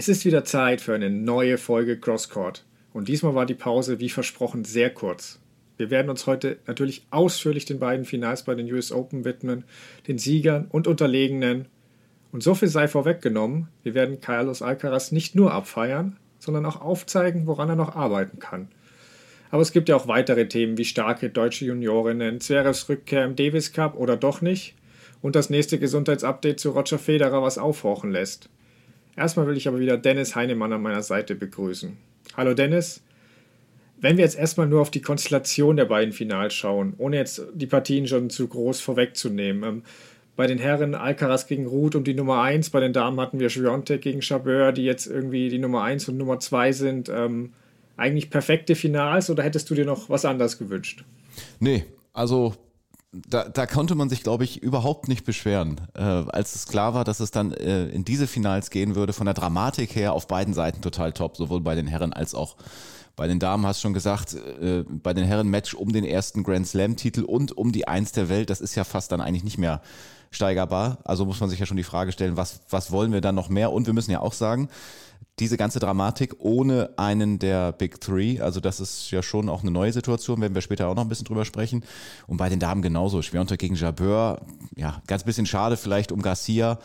Es ist wieder Zeit für eine neue Folge Crosscourt. Und diesmal war die Pause, wie versprochen, sehr kurz. Wir werden uns heute natürlich ausführlich den beiden Finals bei den US Open widmen, den Siegern und Unterlegenen. Und so viel sei vorweggenommen, wir werden Carlos Alcaraz nicht nur abfeiern, sondern auch aufzeigen, woran er noch arbeiten kann. Aber es gibt ja auch weitere Themen wie starke deutsche Juniorinnen, Zverevs Rückkehr im Davis Cup oder doch nicht und das nächste Gesundheitsupdate zu Roger Federer, was aufhorchen lässt. Erstmal will ich aber wieder Dennis Heinemann an meiner Seite begrüßen. Hallo Dennis. Wenn wir jetzt erstmal nur auf die Konstellation der beiden Finals schauen, ohne jetzt die Partien schon zu groß vorwegzunehmen. Ähm, bei den Herren Alcaraz gegen Ruth um die Nummer 1, bei den Damen hatten wir Schwiontek gegen Chabeur, die jetzt irgendwie die Nummer 1 und Nummer 2 sind. Ähm, eigentlich perfekte Finals oder hättest du dir noch was anderes gewünscht? Nee, also da, da konnte man sich, glaube ich, überhaupt nicht beschweren. Äh, als es klar war, dass es dann äh, in diese Finals gehen würde, von der Dramatik her auf beiden Seiten total top, sowohl bei den Herren als auch bei den Damen hast schon gesagt, äh, bei den Herren Match um den ersten Grand Slam-Titel und um die Eins der Welt, das ist ja fast dann eigentlich nicht mehr steigerbar. Also muss man sich ja schon die Frage stellen, was, was wollen wir dann noch mehr? Und wir müssen ja auch sagen, diese ganze Dramatik ohne einen der Big Three. Also das ist ja schon auch eine neue Situation, werden wir später auch noch ein bisschen drüber sprechen. Und bei den Damen genauso. Schwerunter gegen Jabeur, ja, ganz bisschen schade vielleicht um Garcia.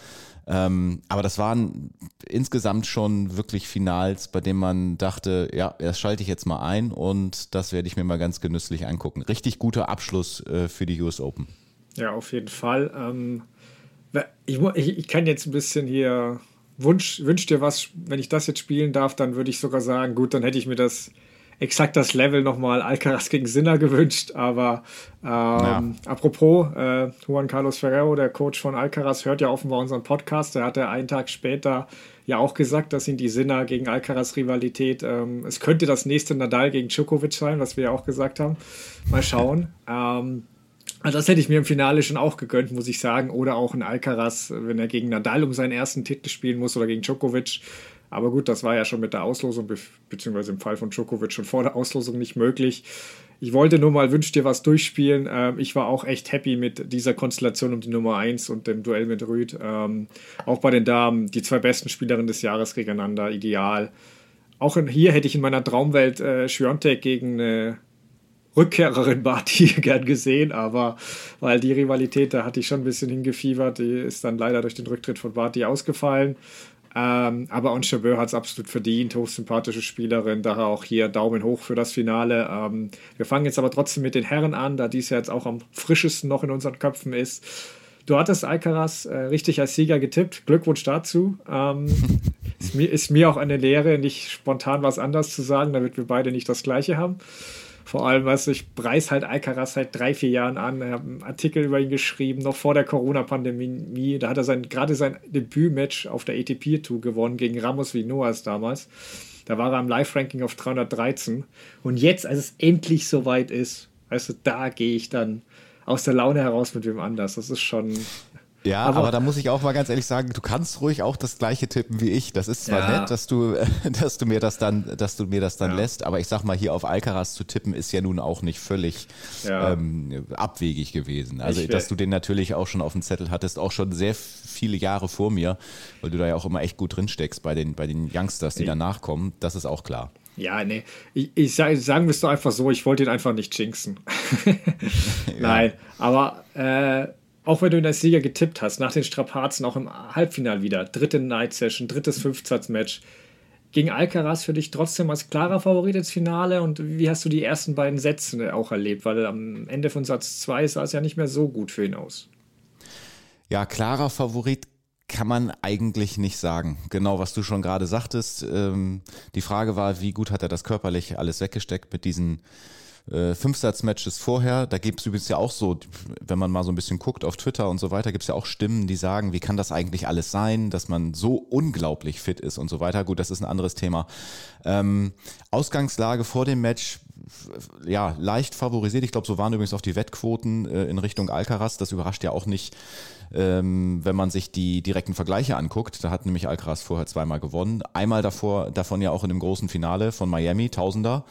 Ähm, aber das waren insgesamt schon wirklich Finals, bei denen man dachte, ja, das schalte ich jetzt mal ein und das werde ich mir mal ganz genüsslich angucken. Richtig guter Abschluss äh, für die US Open. Ja, auf jeden Fall. Ähm, ich, ich, kann jetzt ein bisschen hier Wunsch, wünsch dir was, wenn ich das jetzt spielen darf, dann würde ich sogar sagen, gut, dann hätte ich mir das exakt das Level nochmal Alcaraz gegen Sinner gewünscht. Aber ähm, ja. apropos, äh, Juan Carlos Ferrero, der Coach von Alcaraz, hört ja offenbar unseren Podcast. Der hat ja einen Tag später ja auch gesagt, dass ihn die Sinner gegen Alcaraz-Rivalität, ähm, es könnte das nächste Nadal gegen Djokovic sein, was wir ja auch gesagt haben. Mal schauen. ähm, also das hätte ich mir im Finale schon auch gegönnt, muss ich sagen. Oder auch ein Alcaraz, wenn er gegen Nadal um seinen ersten Titel spielen muss oder gegen Djokovic. Aber gut, das war ja schon mit der Auslosung, beziehungsweise im Fall von Djokovic schon vor der Auslosung nicht möglich. Ich wollte nur mal Wünsch dir was durchspielen. Ähm, ich war auch echt happy mit dieser Konstellation um die Nummer 1 und dem Duell mit Rüd. Ähm, auch bei den Damen, die zwei besten Spielerinnen des Jahres gegeneinander, ideal. Auch hier hätte ich in meiner Traumwelt äh, Schwiontek gegen eine Rückkehrerin Barty gern gesehen, aber weil die Rivalität, da hatte ich schon ein bisschen hingefiebert, die ist dann leider durch den Rücktritt von Barty ausgefallen. Ähm, aber On Chabeur hat es absolut verdient, hochsympathische Spielerin, daher auch hier Daumen hoch für das Finale. Ähm, wir fangen jetzt aber trotzdem mit den Herren an, da dies ja jetzt auch am frischesten noch in unseren Köpfen ist. Du hattest Alcaraz äh, richtig als Sieger getippt. Glückwunsch dazu. Ähm, ist, mir, ist mir auch eine Lehre, nicht spontan was anderes zu sagen, damit wir beide nicht das Gleiche haben. Vor allem, was ich preis halt Alcaraz seit drei, vier Jahren an. Ich habe einen Artikel über ihn geschrieben, noch vor der Corona-Pandemie. Da hat er sein, gerade sein Debütmatch auf der ATP-Tour gewonnen gegen Ramos Vinoas damals. Da war er im Live-Ranking auf 313. Und jetzt, als es endlich soweit ist, also da gehe ich dann aus der Laune heraus mit wem anders. Das ist schon ja, aber, aber, da muss ich auch mal ganz ehrlich sagen, du kannst ruhig auch das gleiche tippen wie ich. Das ist zwar ja. nett, dass du, dass du mir das dann, dass du mir das dann ja. lässt, aber ich sag mal, hier auf Alcaraz zu tippen, ist ja nun auch nicht völlig ja. ähm, abwegig gewesen. Also, dass du den natürlich auch schon auf dem Zettel hattest, auch schon sehr viele Jahre vor mir, weil du da ja auch immer echt gut drin steckst bei den, bei den Youngsters, die ich, danach kommen, das ist auch klar. Ja, nee. Ich, ich sag, sagen wir es doch einfach so, ich wollte ihn einfach nicht jinxen. Nein, aber äh, auch wenn du in der Sieger getippt hast, nach den Strapazen auch im Halbfinale wieder, dritte Night Session, drittes Fünfsatzmatch, ging Alcaraz für dich trotzdem als klarer Favorit ins Finale und wie hast du die ersten beiden Sätze auch erlebt? Weil am Ende von Satz 2 sah es ja nicht mehr so gut für ihn aus. Ja, klarer Favorit kann man eigentlich nicht sagen. Genau, was du schon gerade sagtest. Ähm, die Frage war, wie gut hat er das körperlich alles weggesteckt mit diesen äh, Fünfsatz-Matches vorher. Da gibt es übrigens ja auch so, wenn man mal so ein bisschen guckt auf Twitter und so weiter, gibt es ja auch Stimmen, die sagen, wie kann das eigentlich alles sein, dass man so unglaublich fit ist und so weiter. Gut, das ist ein anderes Thema. Ähm, Ausgangslage vor dem Match ja, leicht favorisiert. Ich glaube, so waren übrigens auch die Wettquoten äh, in Richtung Alcaraz. Das überrascht ja auch nicht, ähm, wenn man sich die direkten Vergleiche anguckt. Da hat nämlich Alcaraz vorher zweimal gewonnen. Einmal davor, davon ja auch in dem großen Finale von Miami, Tausender.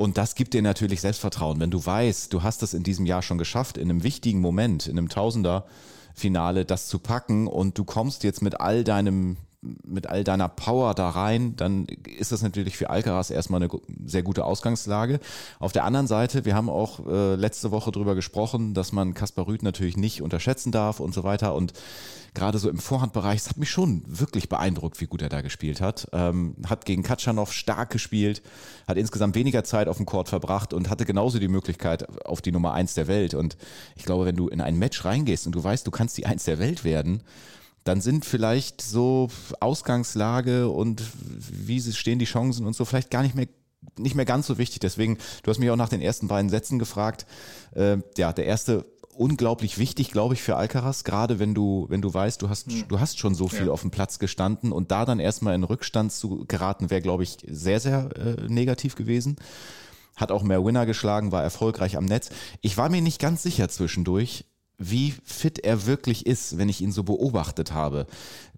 Und das gibt dir natürlich Selbstvertrauen, wenn du weißt, du hast es in diesem Jahr schon geschafft, in einem wichtigen Moment, in einem Tausender-Finale das zu packen und du kommst jetzt mit all deinem mit all deiner Power da rein, dann ist das natürlich für Alcaraz erstmal eine sehr gute Ausgangslage. Auf der anderen Seite, wir haben auch äh, letzte Woche drüber gesprochen, dass man Kaspar Rüth natürlich nicht unterschätzen darf und so weiter. Und gerade so im Vorhandbereich, es hat mich schon wirklich beeindruckt, wie gut er da gespielt hat. Ähm, hat gegen Katschanov stark gespielt, hat insgesamt weniger Zeit auf dem Court verbracht und hatte genauso die Möglichkeit auf die Nummer eins der Welt. Und ich glaube, wenn du in ein Match reingehst und du weißt, du kannst die eins der Welt werden, dann sind vielleicht so Ausgangslage und wie stehen die Chancen und so vielleicht gar nicht mehr nicht mehr ganz so wichtig. Deswegen, du hast mich auch nach den ersten beiden Sätzen gefragt. Äh, ja, der erste unglaublich wichtig, glaube ich, für Alcaraz, gerade wenn du, wenn du weißt, du hast, mhm. du hast schon so viel ja. auf dem Platz gestanden und da dann erstmal in Rückstand zu geraten, wäre, glaube ich, sehr, sehr äh, negativ gewesen. Hat auch mehr Winner geschlagen, war erfolgreich am Netz. Ich war mir nicht ganz sicher zwischendurch, wie fit er wirklich ist, wenn ich ihn so beobachtet habe.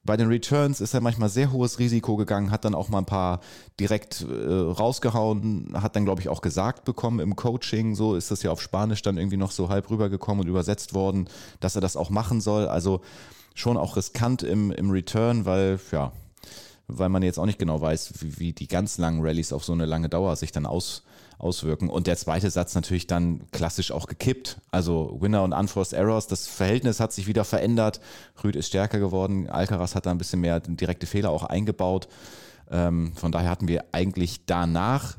Bei den Returns ist er manchmal sehr hohes Risiko gegangen, hat dann auch mal ein paar direkt äh, rausgehauen, hat dann, glaube ich, auch gesagt bekommen im Coaching, so ist das ja auf Spanisch dann irgendwie noch so halb rübergekommen und übersetzt worden, dass er das auch machen soll. Also schon auch riskant im, im Return, weil, ja, weil man jetzt auch nicht genau weiß, wie, wie die ganz langen Rallyes auf so eine lange Dauer sich dann aus, auswirken. Und der zweite Satz natürlich dann klassisch auch gekippt. Also Winner und Unforced Errors, das Verhältnis hat sich wieder verändert. Rüd ist stärker geworden, Alcaraz hat da ein bisschen mehr direkte Fehler auch eingebaut. Ähm, von daher hatten wir eigentlich danach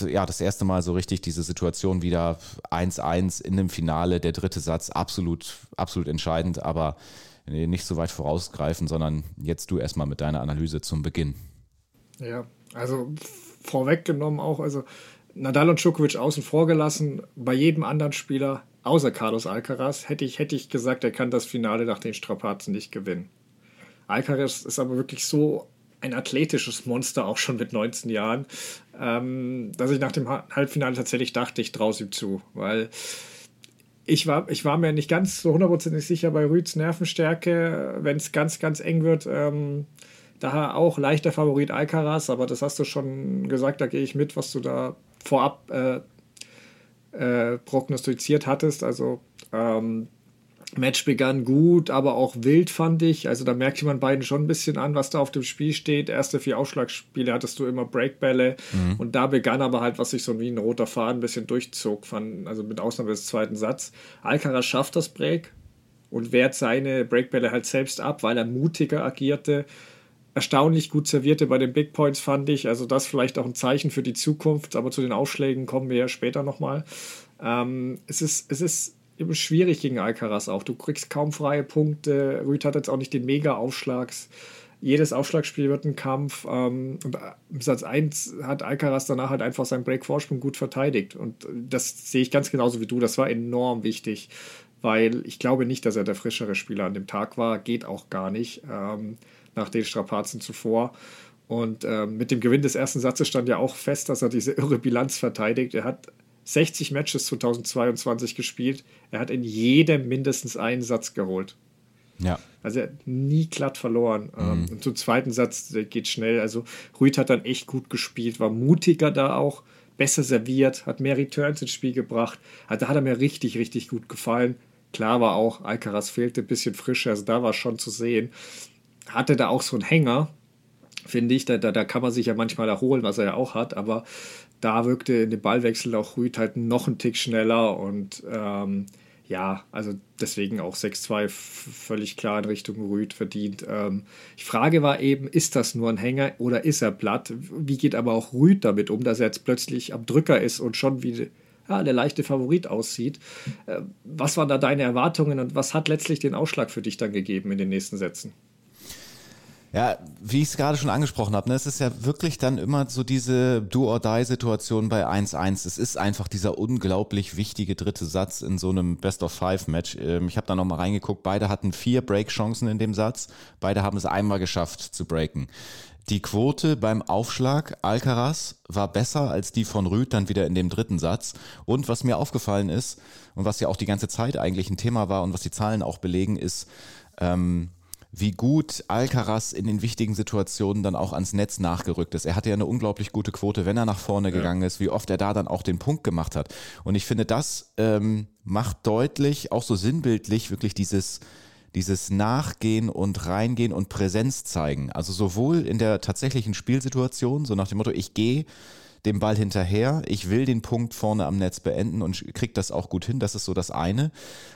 ja, das erste Mal so richtig diese Situation wieder 1-1 in dem Finale, der dritte Satz, absolut, absolut entscheidend, aber nicht so weit vorausgreifen, sondern jetzt du erstmal mit deiner Analyse zum Beginn. Ja, also vorweggenommen auch, also Nadal und Djokovic außen vor gelassen. Bei jedem anderen Spieler, außer Carlos Alcaraz, hätte ich, hätte ich gesagt, er kann das Finale nach den Strapazen nicht gewinnen. Alcaraz ist aber wirklich so ein athletisches Monster, auch schon mit 19 Jahren, ähm, dass ich nach dem Halbfinale tatsächlich dachte, ich traue ihm zu, weil ich war, ich war mir nicht ganz so hundertprozentig sicher bei Rüds Nervenstärke, wenn es ganz, ganz eng wird. Ähm, Daher auch leichter Favorit Alcaraz, aber das hast du schon gesagt, da gehe ich mit, was du da vorab äh, äh, prognostiziert hattest. Also ähm, Match begann gut, aber auch wild fand ich. Also da merkte man beiden schon ein bisschen an, was da auf dem Spiel steht. Erste vier Aufschlagspiele hattest du immer Breakbälle mhm. und da begann aber halt, was sich so wie ein roter Faden ein bisschen durchzog, fand, also mit Ausnahme des zweiten Satzes. Alcaraz schafft das Break und wehrt seine Breakbälle halt selbst ab, weil er mutiger agierte erstaunlich gut servierte bei den Big Points, fand ich. Also das vielleicht auch ein Zeichen für die Zukunft, aber zu den Aufschlägen kommen wir ja später nochmal. Ähm, es, ist, es ist eben schwierig gegen Alcaraz auch. Du kriegst kaum freie Punkte. Rüd hat jetzt auch nicht den Mega-Aufschlags. Jedes Aufschlagspiel wird ein Kampf. Ähm, und im Satz 1 hat Alcaraz danach halt einfach seinen Break-Vorsprung gut verteidigt. Und das sehe ich ganz genauso wie du. Das war enorm wichtig, weil ich glaube nicht, dass er der frischere Spieler an dem Tag war. Geht auch gar nicht. Ähm, nach den Strapazen zuvor. Und äh, mit dem Gewinn des ersten Satzes stand ja auch fest, dass er diese irre Bilanz verteidigt. Er hat 60 Matches 2022 gespielt. Er hat in jedem mindestens einen Satz geholt. Ja. Also er hat nie glatt verloren. Ähm, mhm. Und zum zweiten Satz, der geht schnell. Also Rüd hat dann echt gut gespielt, war mutiger da auch, besser serviert, hat mehr Returns ins Spiel gebracht. Also da hat er mir richtig, richtig gut gefallen. Klar war auch, Alcaraz fehlte ein bisschen Frische, also da war schon zu sehen hatte da auch so einen Hänger, finde ich. Da, da, da kann man sich ja manchmal erholen, was er ja auch hat, aber da wirkte in dem Ballwechsel auch Rüd halt noch einen Tick schneller und ähm, ja, also deswegen auch 6-2 völlig klar in Richtung Rüd verdient. Ähm, die Frage war eben, ist das nur ein Hänger oder ist er platt? Wie geht aber auch Rüd damit um, dass er jetzt plötzlich am Drücker ist und schon wie ja, der leichte Favorit aussieht? Äh, was waren da deine Erwartungen und was hat letztlich den Ausschlag für dich dann gegeben in den nächsten Sätzen? Ja, wie ich es gerade schon angesprochen habe, ne, es ist ja wirklich dann immer so diese Do-or-Die-Situation bei 1-1. Es ist einfach dieser unglaublich wichtige dritte Satz in so einem Best-of-Five-Match. Ähm, ich habe da nochmal reingeguckt, beide hatten vier Break-Chancen in dem Satz. Beide haben es einmal geschafft zu breaken. Die Quote beim Aufschlag Alcaraz war besser als die von Rüd dann wieder in dem dritten Satz. Und was mir aufgefallen ist und was ja auch die ganze Zeit eigentlich ein Thema war und was die Zahlen auch belegen, ist, ähm, wie gut Alcaraz in den wichtigen Situationen dann auch ans Netz nachgerückt ist. Er hatte ja eine unglaublich gute Quote, wenn er nach vorne ja. gegangen ist, wie oft er da dann auch den Punkt gemacht hat. Und ich finde, das ähm, macht deutlich, auch so sinnbildlich, wirklich dieses dieses Nachgehen und Reingehen und Präsenz zeigen. Also sowohl in der tatsächlichen Spielsituation, so nach dem Motto, ich gehe dem Ball hinterher, ich will den Punkt vorne am Netz beenden und kriege das auch gut hin, das ist so das eine.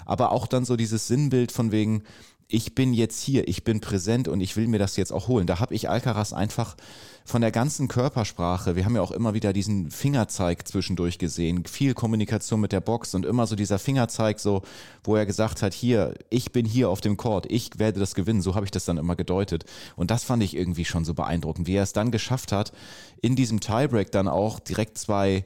Aber auch dann so dieses Sinnbild von wegen, ich bin jetzt hier, ich bin präsent und ich will mir das jetzt auch holen. Da habe ich Alcaraz einfach von der ganzen Körpersprache, wir haben ja auch immer wieder diesen Fingerzeig zwischendurch gesehen, viel Kommunikation mit der Box und immer so dieser Fingerzeig, so, wo er gesagt hat, hier, ich bin hier auf dem Court, ich werde das gewinnen, so habe ich das dann immer gedeutet. Und das fand ich irgendwie schon so beeindruckend, wie er es dann geschafft hat, in diesem Tiebreak dann auch direkt zwei,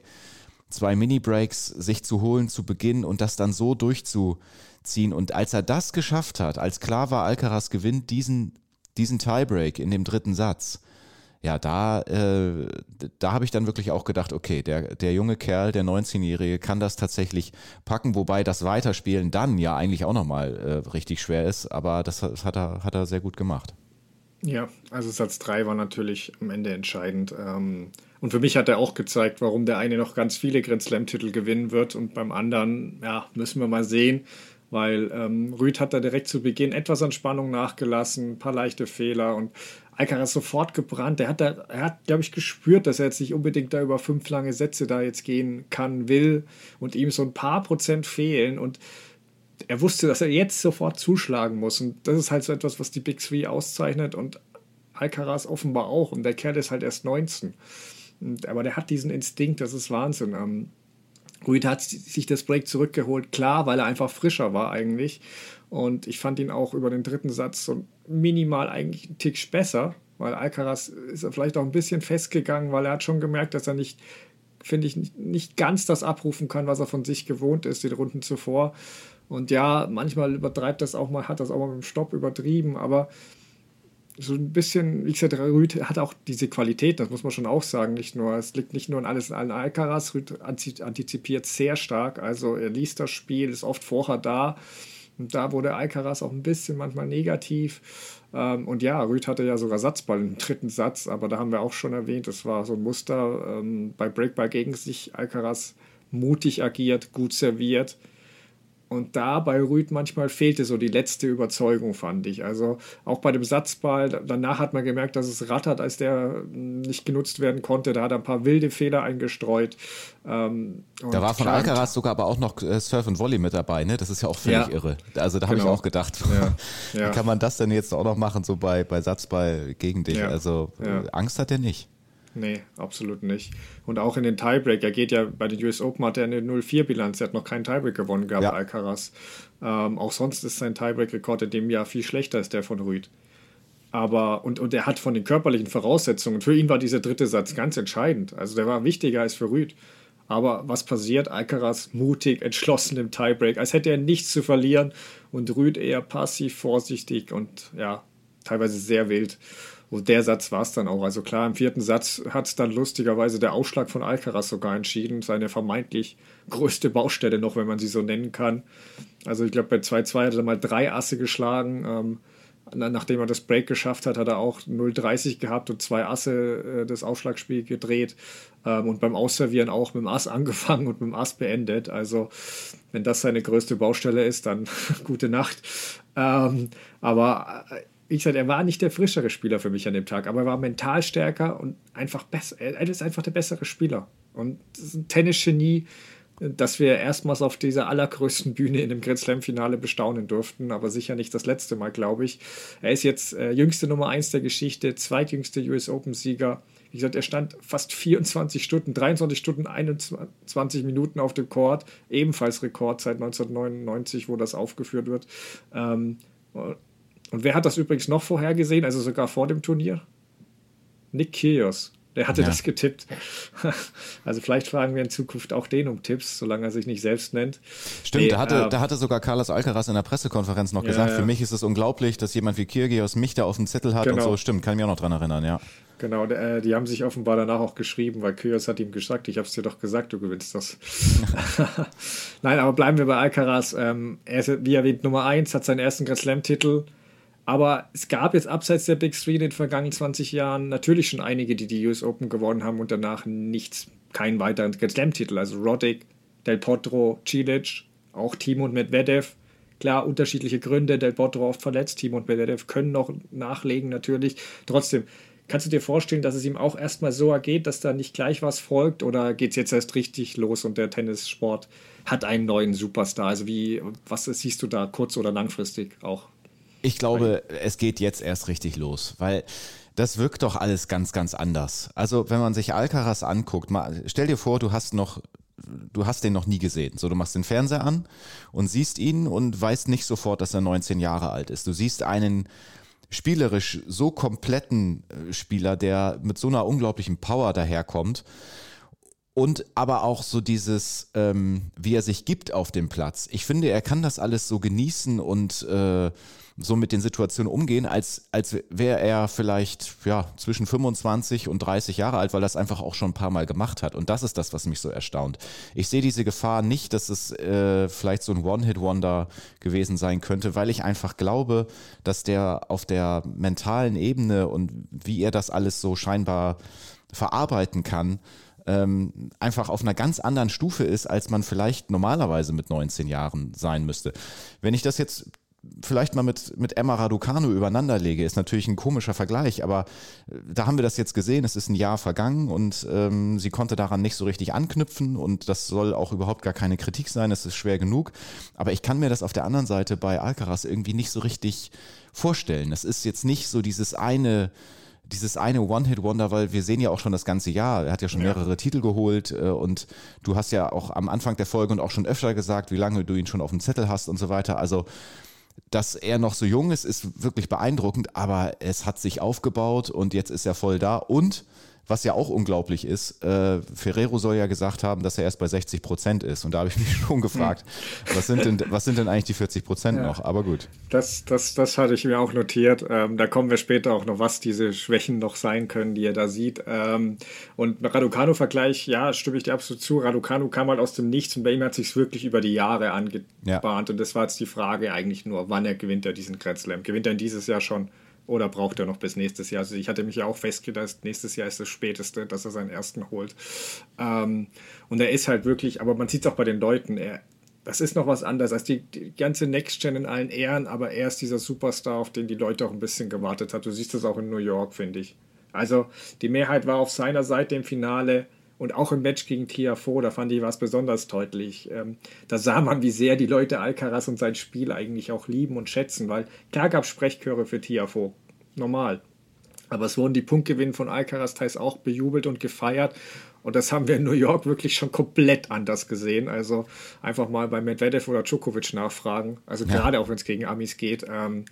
zwei Mini-Breaks sich zu holen zu Beginn und das dann so durchzuziehen. Und als er das geschafft hat, als klar war, Alcaraz gewinnt diesen, diesen Tiebreak in dem dritten Satz, ja, da, äh, da habe ich dann wirklich auch gedacht, okay, der, der junge Kerl, der 19-Jährige, kann das tatsächlich packen, wobei das Weiterspielen dann ja eigentlich auch nochmal äh, richtig schwer ist, aber das, das, hat, er, hat er sehr gut gemacht. Ja, also Satz 3 war natürlich am Ende entscheidend. Ähm, und für mich hat er auch gezeigt, warum der eine noch ganz viele Grand Slam-Titel gewinnen wird und beim anderen, ja, müssen wir mal sehen, weil ähm, Rüd hat da direkt zu Beginn etwas an Spannung nachgelassen, ein paar leichte Fehler und Alcaraz sofort gebrannt. Er hat, er hat, glaube ich, gespürt, dass er jetzt nicht unbedingt da über fünf lange Sätze da jetzt gehen kann, will und ihm so ein paar Prozent fehlen und er wusste, dass er jetzt sofort zuschlagen muss und das ist halt so etwas, was die Big Three auszeichnet und Alcaraz offenbar auch und der Kerl ist halt erst 19. Und, aber der hat diesen Instinkt, das ist Wahnsinn. Ähm, Ruid hat sich das Break zurückgeholt, klar, weil er einfach frischer war eigentlich. Und ich fand ihn auch über den dritten Satz so minimal eigentlich einen Tick besser, weil Alcaraz ist vielleicht auch ein bisschen festgegangen, weil er hat schon gemerkt, dass er nicht, finde ich, nicht ganz das abrufen kann, was er von sich gewohnt ist, die Runden zuvor. Und ja, manchmal übertreibt das auch mal, hat das auch mal mit dem Stopp übertrieben, aber so ein bisschen, wie gesagt, Rüd hat auch diese Qualität, das muss man schon auch sagen. Nicht nur, es liegt nicht nur an alles an Alcaraz, Rüd antizipiert sehr stark, also er liest das Spiel, ist oft vorher da. Und da wurde Alcaraz auch ein bisschen manchmal negativ. Ähm, und ja, Rüd hatte ja sogar Satzball im dritten Satz, aber da haben wir auch schon erwähnt, das war so ein Muster. Ähm, bei Breakball gegen sich Alcaraz mutig agiert, gut serviert und da bei Rüd manchmal fehlte so die letzte Überzeugung, fand ich. Also auch bei dem Satzball, danach hat man gemerkt, dass es rattert, als der nicht genutzt werden konnte. Da hat er ein paar wilde Fehler eingestreut. Ähm, da war von Alcaraz sogar aber auch noch äh, Surf und Volley mit dabei, ne? Das ist ja auch völlig ja. irre. Also da habe genau. ich auch gedacht, ja. Ja. wie kann man das denn jetzt auch noch machen, so bei, bei Satzball gegen dich? Also Angst hat er nicht. Nee, absolut nicht. Und auch in den Tiebreak, er geht ja bei den US Open hat er eine 0-4-Bilanz, er hat noch keinen Tiebreak gewonnen gehabt, ja. Alcaraz. Ähm, auch sonst ist sein Tiebreak-Rekord in dem Jahr viel schlechter als der von Rüd. Aber, und, und er hat von den körperlichen Voraussetzungen, für ihn war dieser dritte Satz ganz entscheidend. Also der war wichtiger als für Rüd. Aber was passiert? Alcaraz mutig, entschlossen im Tiebreak, als hätte er nichts zu verlieren und Rüd eher passiv, vorsichtig und ja, teilweise sehr wild. Und der Satz war es dann auch. Also klar, im vierten Satz hat es dann lustigerweise der Aufschlag von Alcaraz sogar entschieden. Seine vermeintlich größte Baustelle noch, wenn man sie so nennen kann. Also ich glaube, bei 2-2 hat er mal drei Asse geschlagen. Ähm, nachdem er das Break geschafft hat, hat er auch 0,30 gehabt und zwei Asse äh, das Aufschlagspiel gedreht. Ähm, und beim Ausservieren auch mit dem Ass angefangen und mit dem Ass beendet. Also wenn das seine größte Baustelle ist, dann gute Nacht. Ähm, aber äh, wie gesagt, er war nicht der frischere Spieler für mich an dem Tag, aber er war mental stärker und einfach besser. Er ist einfach der bessere Spieler. Und das ist ein Tennisgenie, das wir erstmals auf dieser allergrößten Bühne in dem Grand Slam-Finale bestaunen durften, aber sicher nicht das letzte Mal, glaube ich. Er ist jetzt äh, jüngste Nummer 1 der Geschichte, zweitjüngste US Open-Sieger. Wie gesagt, er stand fast 24 Stunden, 23 Stunden, 21 Minuten auf dem Court, ebenfalls Rekord seit 1999, wo das aufgeführt wird. Ähm, und wer hat das übrigens noch vorhergesehen, also sogar vor dem Turnier? Nick Kyrgios. Der hatte ja. das getippt. Also vielleicht fragen wir in Zukunft auch den um Tipps, solange er sich nicht selbst nennt. Stimmt, nee, da, hatte, äh, da hatte sogar Carlos Alcaraz in der Pressekonferenz noch ja, gesagt, für mich ist es unglaublich, dass jemand wie Kyrgios mich da auf dem Zettel hat genau. und so. Stimmt, kann ich mich auch noch dran erinnern, ja. Genau, äh, die haben sich offenbar danach auch geschrieben, weil Kyrgios hat ihm gesagt, ich habe es dir doch gesagt, du gewinnst das. Nein, aber bleiben wir bei Alcaraz. Ähm, er ist, wie erwähnt, Nummer 1, hat seinen ersten Grand Slam-Titel aber es gab jetzt abseits der Big Three in den vergangenen 20 Jahren natürlich schon einige, die die US Open gewonnen haben und danach nichts, keinen weiteren Slam-Titel. Also Roddick, Del Potro, Cilic, auch Timo und Medvedev, Klar, unterschiedliche Gründe. Del Potro oft verletzt, Team und Medvedev können noch nachlegen natürlich. Trotzdem, kannst du dir vorstellen, dass es ihm auch erstmal so ergeht, dass da nicht gleich was folgt? Oder geht es jetzt erst richtig los und der Tennissport hat einen neuen Superstar? Also wie, was siehst du da kurz- oder langfristig auch? Ich glaube, es geht jetzt erst richtig los, weil das wirkt doch alles ganz, ganz anders. Also, wenn man sich Alcaraz anguckt, mal, stell dir vor, du hast noch, du hast den noch nie gesehen. So, du machst den Fernseher an und siehst ihn und weißt nicht sofort, dass er 19 Jahre alt ist. Du siehst einen spielerisch so kompletten äh, Spieler, der mit so einer unglaublichen Power daherkommt und aber auch so dieses, ähm, wie er sich gibt auf dem Platz. Ich finde, er kann das alles so genießen und äh, so mit den Situationen umgehen, als, als wäre er vielleicht ja, zwischen 25 und 30 Jahre alt, weil er es einfach auch schon ein paar Mal gemacht hat. Und das ist das, was mich so erstaunt. Ich sehe diese Gefahr nicht, dass es äh, vielleicht so ein One-Hit-Wonder gewesen sein könnte, weil ich einfach glaube, dass der auf der mentalen Ebene und wie er das alles so scheinbar verarbeiten kann, ähm, einfach auf einer ganz anderen Stufe ist, als man vielleicht normalerweise mit 19 Jahren sein müsste. Wenn ich das jetzt vielleicht mal mit, mit Emma Raducanu übereinander lege, ist natürlich ein komischer Vergleich, aber äh, da haben wir das jetzt gesehen, es ist ein Jahr vergangen und ähm, sie konnte daran nicht so richtig anknüpfen und das soll auch überhaupt gar keine Kritik sein, es ist schwer genug, aber ich kann mir das auf der anderen Seite bei Alcaraz irgendwie nicht so richtig vorstellen. Es ist jetzt nicht so dieses eine dieses eine One-Hit-Wonder, weil wir sehen ja auch schon das ganze Jahr, er hat ja schon ja. mehrere Titel geholt äh, und du hast ja auch am Anfang der Folge und auch schon öfter gesagt, wie lange du ihn schon auf dem Zettel hast und so weiter. Also dass er noch so jung ist, ist wirklich beeindruckend, aber es hat sich aufgebaut und jetzt ist er voll da. Und was ja auch unglaublich ist, äh, Ferrero soll ja gesagt haben, dass er erst bei 60 Prozent ist. Und da habe ich mich schon gefragt, was, sind denn, was sind denn eigentlich die 40 Prozent ja, noch? Aber gut. Das, das, das hatte ich mir auch notiert. Ähm, da kommen wir später auch noch, was diese Schwächen noch sein können, die er da sieht. Ähm, und Raducano-Vergleich, ja, stimme ich dir absolut zu. Raducano kam halt aus dem Nichts und bei ihm hat sich wirklich über die Jahre angebahnt. Ja. Und das war jetzt die Frage eigentlich nur, wann er gewinnt er diesen Grand Slam. Gewinnt er in dieses Jahr schon? Oder braucht er noch bis nächstes Jahr? Also ich hatte mich ja auch festgelegt, nächstes Jahr ist das späteste, dass er seinen ersten holt. Ähm, und er ist halt wirklich, aber man sieht es auch bei den Leuten, er, das ist noch was anderes als die, die, ganze Next Gen in allen Ehren, aber er ist dieser Superstar, auf den die Leute auch ein bisschen gewartet haben. Du siehst das auch in New York, finde ich. Also die Mehrheit war auf seiner Seite im Finale. Und auch im Match gegen Tiafo, da fand ich was besonders deutlich. Ähm, da sah man, wie sehr die Leute Alcaraz und sein Spiel eigentlich auch lieben und schätzen, weil klar gab es Sprechchöre für Tiafo. Normal. Aber es wurden die Punktgewinne von Alcaraz teils auch bejubelt und gefeiert. Und das haben wir in New York wirklich schon komplett anders gesehen. Also einfach mal bei Medvedev oder Djokovic nachfragen. Also ja. gerade auch wenn es gegen Amis geht. Ähm,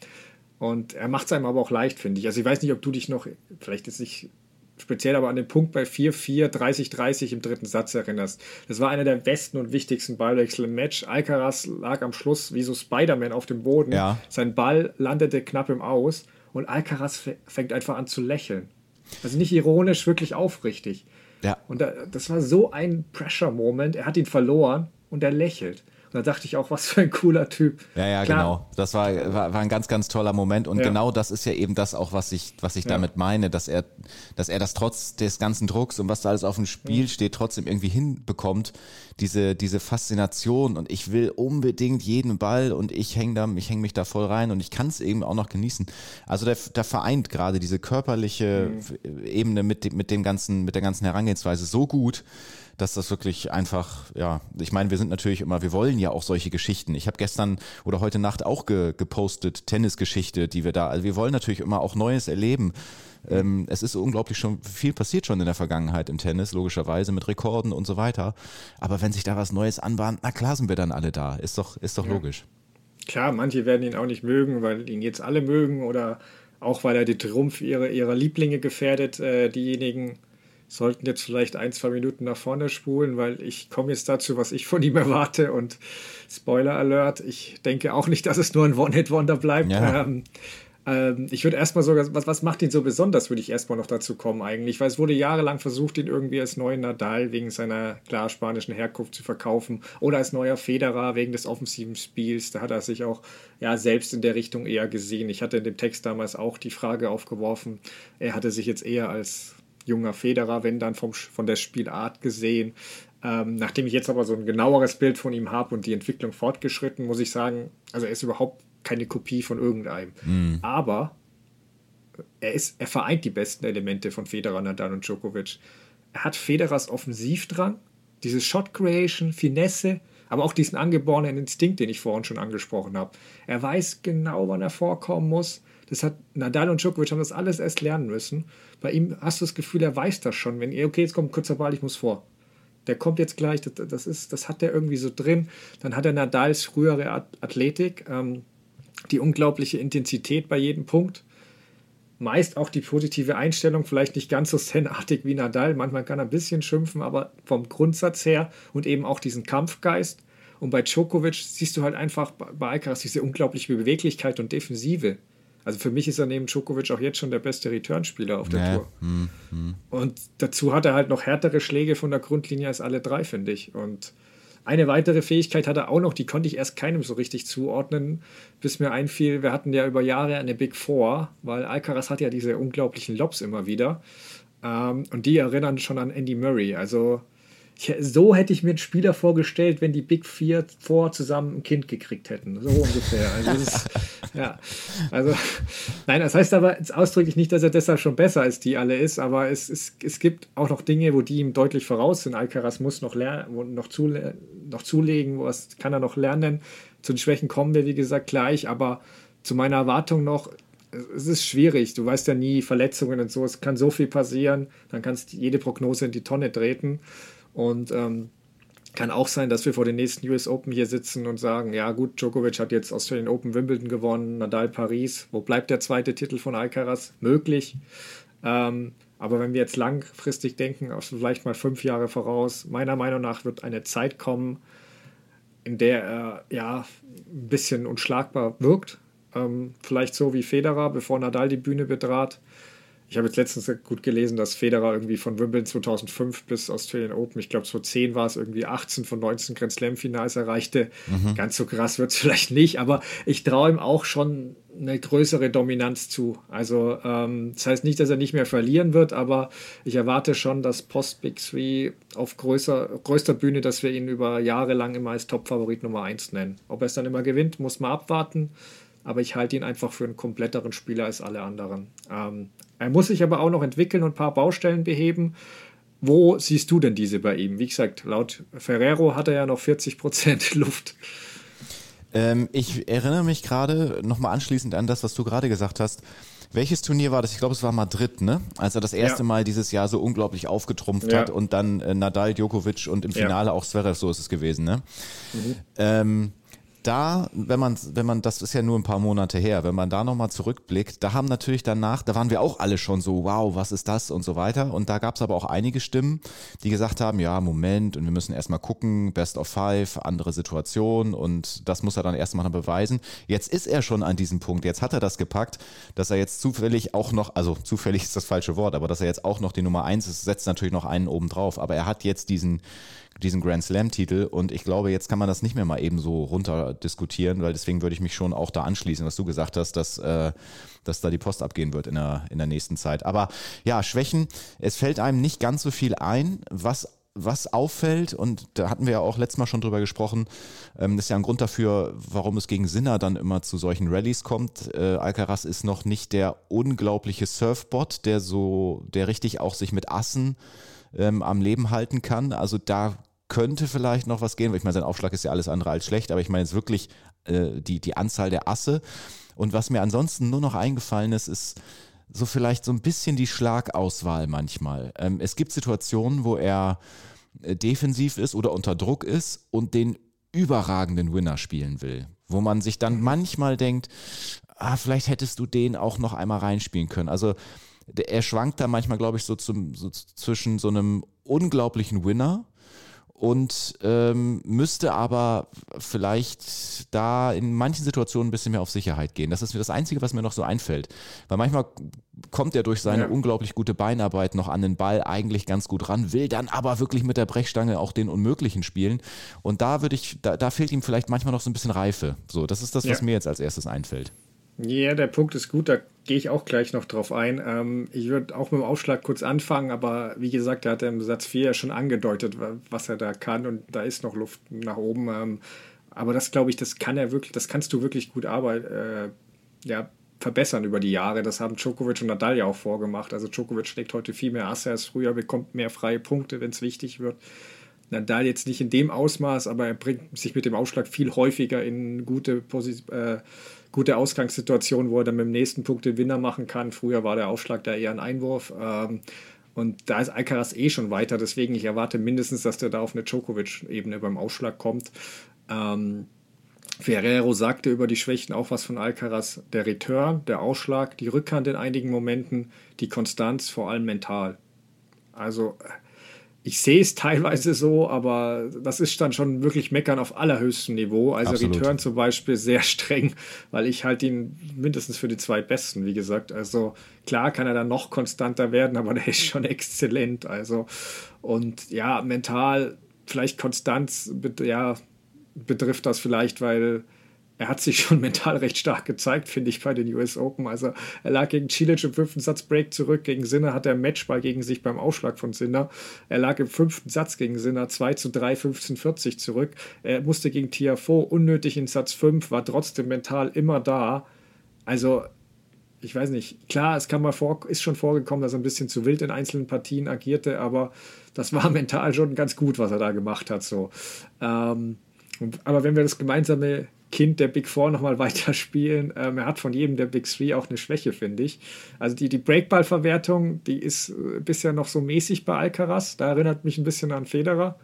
und er macht es einem aber auch leicht, finde ich. Also ich weiß nicht, ob du dich noch, vielleicht ist nicht speziell aber an den Punkt bei 4-4, 30-30 im dritten Satz erinnerst. Das war einer der besten und wichtigsten Ballwechsel im Match. Alcaraz lag am Schluss wie so Spider-Man auf dem Boden. Ja. Sein Ball landete knapp im Aus und Alcaraz fängt einfach an zu lächeln. Also nicht ironisch, wirklich aufrichtig. Ja. Und das war so ein Pressure-Moment. Er hat ihn verloren und er lächelt da dachte ich auch, was für ein cooler Typ. Ja, ja, Klar. genau. Das war, war, war, ein ganz, ganz toller Moment. Und ja. genau das ist ja eben das auch, was ich, was ich ja. damit meine, dass er, dass er das trotz des ganzen Drucks und was da alles auf dem Spiel ja. steht, trotzdem irgendwie hinbekommt. Diese, diese Faszination und ich will unbedingt jeden Ball und ich hänge da, ich hänge mich da voll rein und ich kann es eben auch noch genießen. Also der, der vereint gerade diese körperliche mhm. Ebene mit, mit dem ganzen, mit der ganzen Herangehensweise so gut, dass das wirklich einfach, ja, ich meine, wir sind natürlich immer, wir wollen ja auch solche Geschichten. Ich habe gestern oder heute Nacht auch ge, gepostet, Tennisgeschichte, die wir da, also wir wollen natürlich immer auch Neues erleben. Ähm, es ist unglaublich schon viel passiert schon in der Vergangenheit im Tennis, logischerweise mit Rekorden und so weiter. Aber wenn sich da was Neues anbahnt, na klar sind wir dann alle da. Ist doch, ist doch ja. logisch. Klar, manche werden ihn auch nicht mögen, weil ihn jetzt alle mögen oder auch weil er die Trumpf ihrer, ihrer Lieblinge gefährdet. Äh, diejenigen, sollten jetzt vielleicht ein, zwei Minuten nach vorne spulen, weil ich komme jetzt dazu, was ich von ihm erwarte. Und Spoiler Alert, ich denke auch nicht, dass es nur ein One-Hit-Wonder bleibt. Ja. Ähm, ähm, ich würde erstmal sogar, was, was macht ihn so besonders, würde ich erstmal noch dazu kommen eigentlich, weil es wurde jahrelang versucht, ihn irgendwie als neuen Nadal wegen seiner klar spanischen Herkunft zu verkaufen oder als neuer Federer wegen des offensiven Spiels. Da hat er sich auch ja selbst in der Richtung eher gesehen. Ich hatte in dem Text damals auch die Frage aufgeworfen, er hatte sich jetzt eher als junger Federer, wenn dann vom, von der Spielart gesehen. Ähm, nachdem ich jetzt aber so ein genaueres Bild von ihm habe und die Entwicklung fortgeschritten, muss ich sagen, also er ist überhaupt keine Kopie von irgendeinem. Mhm. Aber er, ist, er vereint die besten Elemente von Federer, Nadal und Djokovic. Er hat Federers Offensivdrang, diese Shot Creation, Finesse, aber auch diesen angeborenen Instinkt, den ich vorhin schon angesprochen habe. Er weiß genau, wann er vorkommen muss. Das hat Nadal und Djokovic haben das alles erst lernen müssen. Bei ihm hast du das Gefühl, er weiß das schon. Wenn okay, jetzt kommt ein kurzer Ball, ich muss vor. Der kommt jetzt gleich, das, das, ist, das hat er irgendwie so drin. Dann hat er Nadals frühere Athletik, ähm, die unglaubliche Intensität bei jedem Punkt meist auch die positive Einstellung, vielleicht nicht ganz so zenartig wie Nadal. Manchmal kann er ein bisschen schimpfen, aber vom Grundsatz her und eben auch diesen Kampfgeist. Und bei Djokovic siehst du halt einfach bei Alcaraz diese unglaubliche Beweglichkeit und Defensive. Also für mich ist er neben Djokovic auch jetzt schon der beste Returnspieler auf der nee. Tour. Hm, hm. Und dazu hat er halt noch härtere Schläge von der Grundlinie als alle drei, finde ich. Und eine weitere Fähigkeit hat er auch noch, die konnte ich erst keinem so richtig zuordnen, bis mir einfiel, wir hatten ja über Jahre eine Big Four, weil Alcaraz hat ja diese unglaublichen Lobs immer wieder. Ähm, und die erinnern schon an Andy Murray. Also so hätte ich mir einen Spieler vorgestellt, wenn die Big Four vor zusammen ein Kind gekriegt hätten. So ungefähr. Also, ist, ja. also nein, das heißt aber ausdrücklich nicht, dass er deshalb schon besser als die alle ist, aber es, es, es gibt auch noch Dinge, wo die ihm deutlich voraus sind. Alcaraz muss noch, lernen, noch, zule noch zulegen, was kann er noch lernen. Zu den Schwächen kommen wir, wie gesagt, gleich, aber zu meiner Erwartung noch, es ist schwierig. Du weißt ja nie, Verletzungen und so, es kann so viel passieren, dann kannst du jede Prognose in die Tonne treten. Und ähm, kann auch sein, dass wir vor den nächsten US Open hier sitzen und sagen, ja gut, Djokovic hat jetzt Australian Open Wimbledon gewonnen, Nadal Paris. Wo bleibt der zweite Titel von Alcaraz? Möglich. Ähm, aber wenn wir jetzt langfristig denken, vielleicht mal fünf Jahre voraus, meiner Meinung nach wird eine Zeit kommen, in der er ja ein bisschen unschlagbar wirkt. Ähm, vielleicht so wie Federer, bevor Nadal die Bühne betrat. Ich habe jetzt letztens gut gelesen, dass Federer irgendwie von Wimbledon 2005 bis Australian Open, ich glaube 2010 war es irgendwie 18 von 19 Grand Slam Finals erreichte. Mhm. Ganz so krass wird es vielleicht nicht, aber ich traue ihm auch schon eine größere Dominanz zu. Also ähm, das heißt nicht, dass er nicht mehr verlieren wird, aber ich erwarte schon, dass Post Big Three auf größer, größter Bühne, dass wir ihn über Jahre lang immer als Top-Favorit Nummer 1 nennen. Ob er es dann immer gewinnt, muss man abwarten aber ich halte ihn einfach für einen kompletteren Spieler als alle anderen. Ähm, er muss sich aber auch noch entwickeln und ein paar Baustellen beheben. Wo siehst du denn diese bei ihm? Wie gesagt, laut Ferrero hat er ja noch 40 Prozent Luft. Ähm, ich erinnere mich gerade nochmal anschließend an das, was du gerade gesagt hast. Welches Turnier war das? Ich glaube, es war Madrid, ne? Als er das erste ja. Mal dieses Jahr so unglaublich aufgetrumpft ja. hat und dann äh, Nadal, Djokovic und im Finale ja. auch Zverev, so ist es gewesen, ne? Mhm. Ähm, da, wenn man, wenn man, das ist ja nur ein paar Monate her, wenn man da nochmal zurückblickt, da haben natürlich danach, da waren wir auch alle schon so, wow, was ist das und so weiter. Und da gab es aber auch einige Stimmen, die gesagt haben, ja, Moment, und wir müssen erstmal gucken, Best of Five, andere Situation und das muss er dann erstmal beweisen. Jetzt ist er schon an diesem Punkt, jetzt hat er das gepackt, dass er jetzt zufällig auch noch, also zufällig ist das falsche Wort, aber dass er jetzt auch noch die Nummer eins ist, setzt natürlich noch einen oben drauf. Aber er hat jetzt diesen, diesen Grand Slam-Titel. Und ich glaube, jetzt kann man das nicht mehr mal eben so runter diskutieren, weil deswegen würde ich mich schon auch da anschließen, was du gesagt hast, dass, äh, dass da die Post abgehen wird in der, in der nächsten Zeit. Aber ja, Schwächen, es fällt einem nicht ganz so viel ein, was was auffällt, und da hatten wir ja auch letztes Mal schon drüber gesprochen, ähm, ist ja ein Grund dafür, warum es gegen Sinner dann immer zu solchen Rallyes kommt. Äh, Alcaraz ist noch nicht der unglaubliche Surfbot, der so, der richtig auch sich mit Assen ähm, am Leben halten kann. Also da könnte vielleicht noch was gehen, weil ich meine, sein Aufschlag ist ja alles andere als schlecht, aber ich meine jetzt wirklich äh, die, die Anzahl der Asse. Und was mir ansonsten nur noch eingefallen ist, ist so vielleicht so ein bisschen die Schlagauswahl manchmal. Ähm, es gibt Situationen, wo er äh, defensiv ist oder unter Druck ist und den überragenden Winner spielen will, wo man sich dann manchmal denkt, ah, vielleicht hättest du den auch noch einmal reinspielen können. Also er schwankt da manchmal, glaube ich, so, zum, so zwischen so einem unglaublichen Winner und ähm, müsste aber vielleicht da in manchen Situationen ein bisschen mehr auf Sicherheit gehen. Das ist das Einzige, was mir noch so einfällt. Weil manchmal kommt er durch seine ja. unglaublich gute Beinarbeit noch an den Ball eigentlich ganz gut ran, will dann aber wirklich mit der Brechstange auch den Unmöglichen spielen. Und da würde ich, da, da fehlt ihm vielleicht manchmal noch so ein bisschen Reife. So, das ist das, was ja. mir jetzt als erstes einfällt. Ja, der Punkt ist gut, da gehe ich auch gleich noch drauf ein. Ähm, ich würde auch mit dem Aufschlag kurz anfangen, aber wie gesagt, da hat er im Satz 4 ja schon angedeutet, was er da kann und da ist noch Luft nach oben. Ähm, aber das glaube ich, das kann er wirklich, das kannst du wirklich gut arbeiten, äh, ja, verbessern über die Jahre. Das haben Djokovic und Nadal ja auch vorgemacht. Also Djokovic schlägt heute viel mehr Asse als früher, bekommt mehr freie Punkte, wenn es wichtig wird. Nadal jetzt nicht in dem Ausmaß, aber er bringt sich mit dem Aufschlag viel häufiger in gute, äh, gute Ausgangssituationen, wo er dann mit dem nächsten Punkt den Winner machen kann. Früher war der Aufschlag da eher ein Einwurf. Ähm, und da ist Alcaraz eh schon weiter, deswegen ich erwarte mindestens, dass der da auf eine Djokovic-Ebene beim Aufschlag kommt. Ähm, Ferrero sagte über die Schwächen auch was von Alcaraz. Der Return, der Ausschlag, die Rückhand in einigen Momenten, die Konstanz, vor allem mental. Also ich sehe es teilweise so, aber das ist dann schon wirklich Meckern auf allerhöchstem Niveau. Also Absolut. Return zum Beispiel sehr streng, weil ich halte ihn mindestens für die zweitbesten, wie gesagt. Also klar kann er dann noch konstanter werden, aber der ist schon exzellent. Also und ja, mental vielleicht Konstanz, ja, betrifft das vielleicht, weil er hat sich schon mental recht stark gezeigt, finde ich, bei den US Open. Also er lag gegen Cilic im fünften Satz Break zurück. Gegen Sinner hat er Matchball gegen sich beim Aufschlag von Sinner. Er lag im fünften Satz gegen Sinner 2 zu 3, 15, 40 zurück. Er musste gegen Tiafo unnötig in Satz 5, war trotzdem mental immer da. Also ich weiß nicht, klar, es kann mal vor, ist schon vorgekommen, dass er ein bisschen zu wild in einzelnen Partien agierte, aber das war mental schon ganz gut, was er da gemacht hat. So. Ähm, aber wenn wir das gemeinsame Kind der Big Four nochmal weiterspielen. Ähm, er hat von jedem der Big Three auch eine Schwäche, finde ich. Also die, die Breakball-Verwertung, die ist äh, bisher noch so mäßig bei Alcaraz. Da erinnert mich ein bisschen an Federer.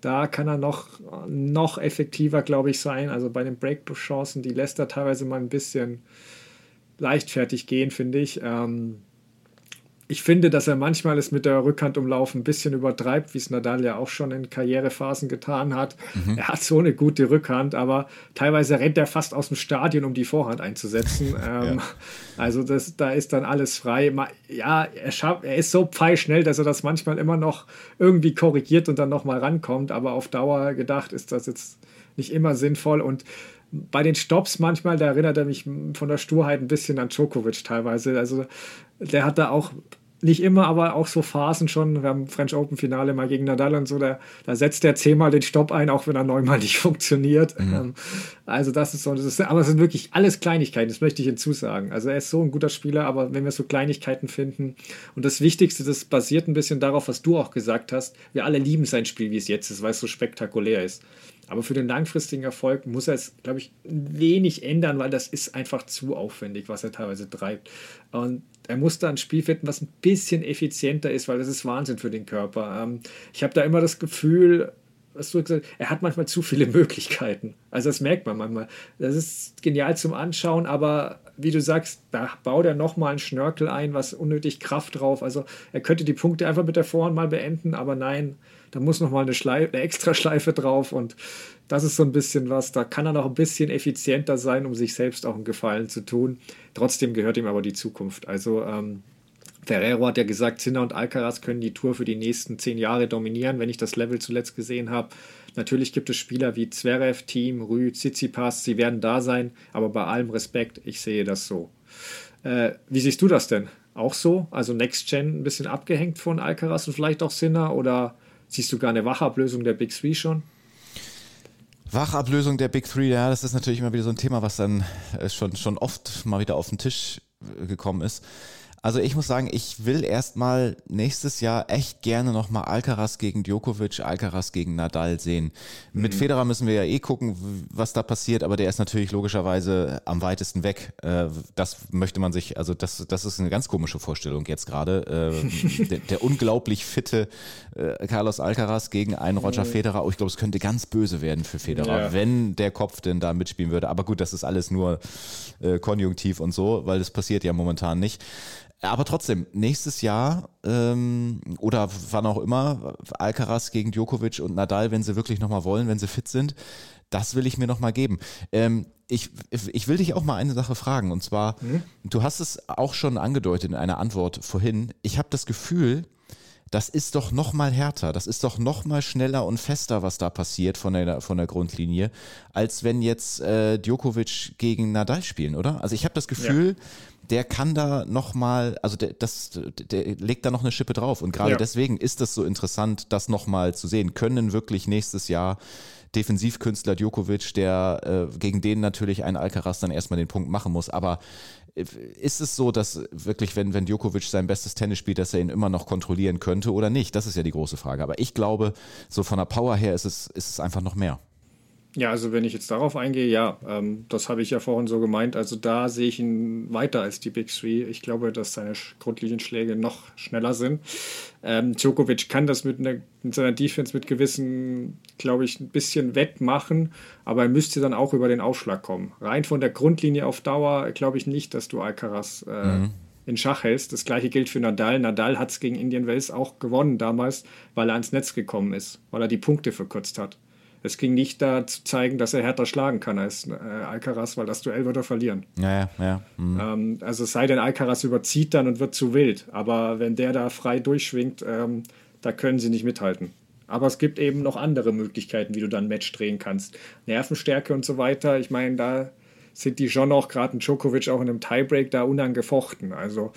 Da kann er noch, noch effektiver, glaube ich, sein. Also bei den Breakball-Chancen, die lässt er teilweise mal ein bisschen leichtfertig gehen, finde ich. Ähm, ich finde, dass er manchmal es mit der Rückhand umlaufen ein bisschen übertreibt, wie es Nadal ja auch schon in Karrierephasen getan hat. Mhm. Er hat so eine gute Rückhand, aber teilweise rennt er fast aus dem Stadion, um die Vorhand einzusetzen. ähm, ja. Also das, da ist dann alles frei. Ja, er, schafft, er ist so pfeilschnell, dass er das manchmal immer noch irgendwie korrigiert und dann nochmal rankommt, aber auf Dauer gedacht ist das jetzt nicht immer sinnvoll und bei den Stops manchmal, da erinnert er mich von der Sturheit ein bisschen an Djokovic teilweise. Also der hat da auch nicht immer, aber auch so Phasen schon. Wir haben French Open Finale mal gegen Nadal und so, da, da setzt er zehnmal den Stopp ein, auch wenn er neunmal nicht funktioniert. Mhm. Ähm, also das ist so, das ist, aber es sind wirklich alles Kleinigkeiten, das möchte ich hinzusagen. Also er ist so ein guter Spieler, aber wenn wir so Kleinigkeiten finden und das Wichtigste, das basiert ein bisschen darauf, was du auch gesagt hast, wir alle lieben sein Spiel, wie es jetzt ist, weil es so spektakulär ist. Aber für den langfristigen Erfolg muss er es, glaube ich, wenig ändern, weil das ist einfach zu aufwendig, was er teilweise treibt. Und er muss da ein Spiel finden, was ein bisschen effizienter ist, weil das ist Wahnsinn für den Körper. Ähm, ich habe da immer das Gefühl, was du gesagt er hat manchmal zu viele Möglichkeiten. Also das merkt man manchmal. Das ist genial zum Anschauen, aber wie du sagst, da baut er nochmal einen Schnörkel ein, was unnötig Kraft drauf. Also er könnte die Punkte einfach mit der Vorhand mal beenden, aber nein, da muss nochmal eine, Schleife, eine extra Schleife drauf und das ist so ein bisschen was, da kann er noch ein bisschen effizienter sein, um sich selbst auch einen Gefallen zu tun. Trotzdem gehört ihm aber die Zukunft. Also ähm, Ferrero hat ja gesagt, Sinner und Alcaraz können die Tour für die nächsten zehn Jahre dominieren, wenn ich das Level zuletzt gesehen habe. Natürlich gibt es Spieler wie Zverev, Team, Rü, Tsitsipas, sie werden da sein, aber bei allem Respekt, ich sehe das so. Äh, wie siehst du das denn? Auch so? Also Next Gen ein bisschen abgehängt von Alcaraz und vielleicht auch Sinner oder Siehst du gar eine Wachablösung der Big Three schon? Wachablösung der Big Three, ja, das ist natürlich immer wieder so ein Thema, was dann äh, schon, schon oft mal wieder auf den Tisch äh, gekommen ist. Also ich muss sagen, ich will erstmal nächstes Jahr echt gerne nochmal Alcaraz gegen Djokovic, Alcaraz gegen Nadal sehen. Mit mhm. Federer müssen wir ja eh gucken, was da passiert, aber der ist natürlich logischerweise am weitesten weg. Äh, das möchte man sich, also das, das ist eine ganz komische Vorstellung jetzt gerade. Äh, der, der, unglaublich fitte äh, Carlos Alcaraz gegen einen Roger mhm. Federer. Oh, ich glaube, es könnte ganz böse werden für Federer, ja. wenn der Kopf denn da mitspielen würde. Aber gut, das ist alles nur konjunktiv und so, weil das passiert ja momentan nicht. Aber trotzdem, nächstes Jahr ähm, oder wann auch immer, Alcaraz gegen Djokovic und Nadal, wenn sie wirklich nochmal wollen, wenn sie fit sind, das will ich mir nochmal geben. Ähm, ich, ich will dich auch mal eine Sache fragen und zwar, mhm. du hast es auch schon angedeutet in einer Antwort vorhin. Ich habe das Gefühl, das ist doch noch mal härter, das ist doch noch mal schneller und fester, was da passiert von der, von der Grundlinie, als wenn jetzt äh, Djokovic gegen Nadal spielen, oder? Also ich habe das Gefühl, ja. Der kann da noch mal, also der, das, der legt da noch eine Schippe drauf und gerade ja. deswegen ist das so interessant, das noch mal zu sehen. Können wirklich nächstes Jahr Defensivkünstler Djokovic, der äh, gegen den natürlich ein Alcaraz dann erstmal den Punkt machen muss, aber ist es so, dass wirklich, wenn, wenn Djokovic sein bestes Tennis spielt, dass er ihn immer noch kontrollieren könnte oder nicht? Das ist ja die große Frage. Aber ich glaube, so von der Power her ist es, ist es einfach noch mehr. Ja, also wenn ich jetzt darauf eingehe, ja, ähm, das habe ich ja vorhin so gemeint. Also da sehe ich ihn weiter als die Big Three. Ich glaube, dass seine Grundlinienschläge noch schneller sind. Ähm, Djokovic kann das mit, einer, mit seiner Defense mit gewissen, glaube ich, ein bisschen wettmachen, aber er müsste dann auch über den Aufschlag kommen. Rein von der Grundlinie auf Dauer glaube ich nicht, dass du Alcaraz äh, mhm. in Schach hältst. Das gleiche gilt für Nadal. Nadal hat es gegen Indian Wells auch gewonnen damals, weil er ans Netz gekommen ist, weil er die Punkte verkürzt hat. Es ging nicht da zu zeigen, dass er härter schlagen kann als äh, Alcaraz, weil das Duell würde er verlieren. Ja, ja, ja. Mhm. Ähm, also es sei denn, Alcaraz überzieht dann und wird zu wild. Aber wenn der da frei durchschwingt, ähm, da können sie nicht mithalten. Aber es gibt eben noch andere Möglichkeiten, wie du dann ein Match drehen kannst. Nervenstärke und so weiter. Ich meine, da sind die schon auch gerade ein Djokovic auch in einem Tiebreak da unangefochten. Also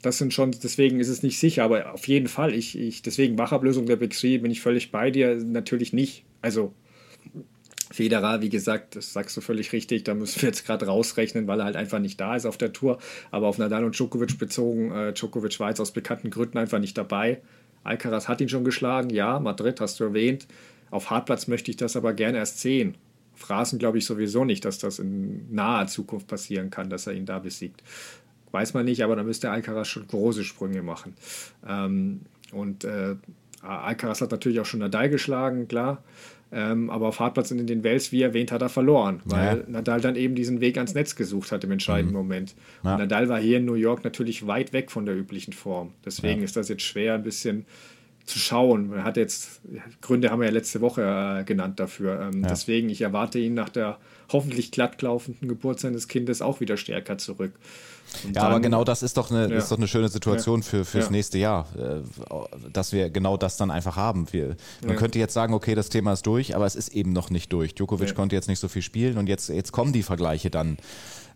das sind schon, deswegen ist es nicht sicher, aber auf jeden Fall, ich, ich deswegen Wachablösung der Big Three bin ich völlig bei dir, natürlich nicht. Also Federer, wie gesagt, das sagst du völlig richtig, da müssen wir jetzt gerade rausrechnen, weil er halt einfach nicht da ist auf der Tour. Aber auf Nadal und Djokovic bezogen, äh, Djokovic war jetzt aus bekannten Gründen einfach nicht dabei. Alcaraz hat ihn schon geschlagen, ja, Madrid hast du erwähnt. Auf Hartplatz möchte ich das aber gerne erst sehen. Phrasen glaube ich sowieso nicht, dass das in naher Zukunft passieren kann, dass er ihn da besiegt. Weiß man nicht, aber da müsste Alcaraz schon große Sprünge machen. Ähm, und äh, Alcaraz hat natürlich auch schon Nadal geschlagen, klar. Ähm, aber auf Hartplatz in den Wels, wie erwähnt, hat er verloren, weil ja. Nadal dann eben diesen Weg ans Netz gesucht hat im entscheidenden mhm. Moment. Ja. Nadal war hier in New York natürlich weit weg von der üblichen Form. Deswegen ja. ist das jetzt schwer, ein bisschen zu schauen. Er hat jetzt, Gründe haben wir ja letzte Woche äh, genannt dafür. Ähm, deswegen, ich erwarte ihn nach der hoffentlich glattlaufenden Geburt seines Kindes auch wieder stärker zurück. Und ja, dann, aber genau das ist doch eine, ja. ist doch eine schöne Situation ja. für, fürs ja. nächste Jahr, äh, dass wir genau das dann einfach haben. Wir, man könnte jetzt sagen, okay, das Thema ist durch, aber es ist eben noch nicht durch. Djokovic konnte jetzt nicht so viel spielen und jetzt, jetzt kommen die Vergleiche dann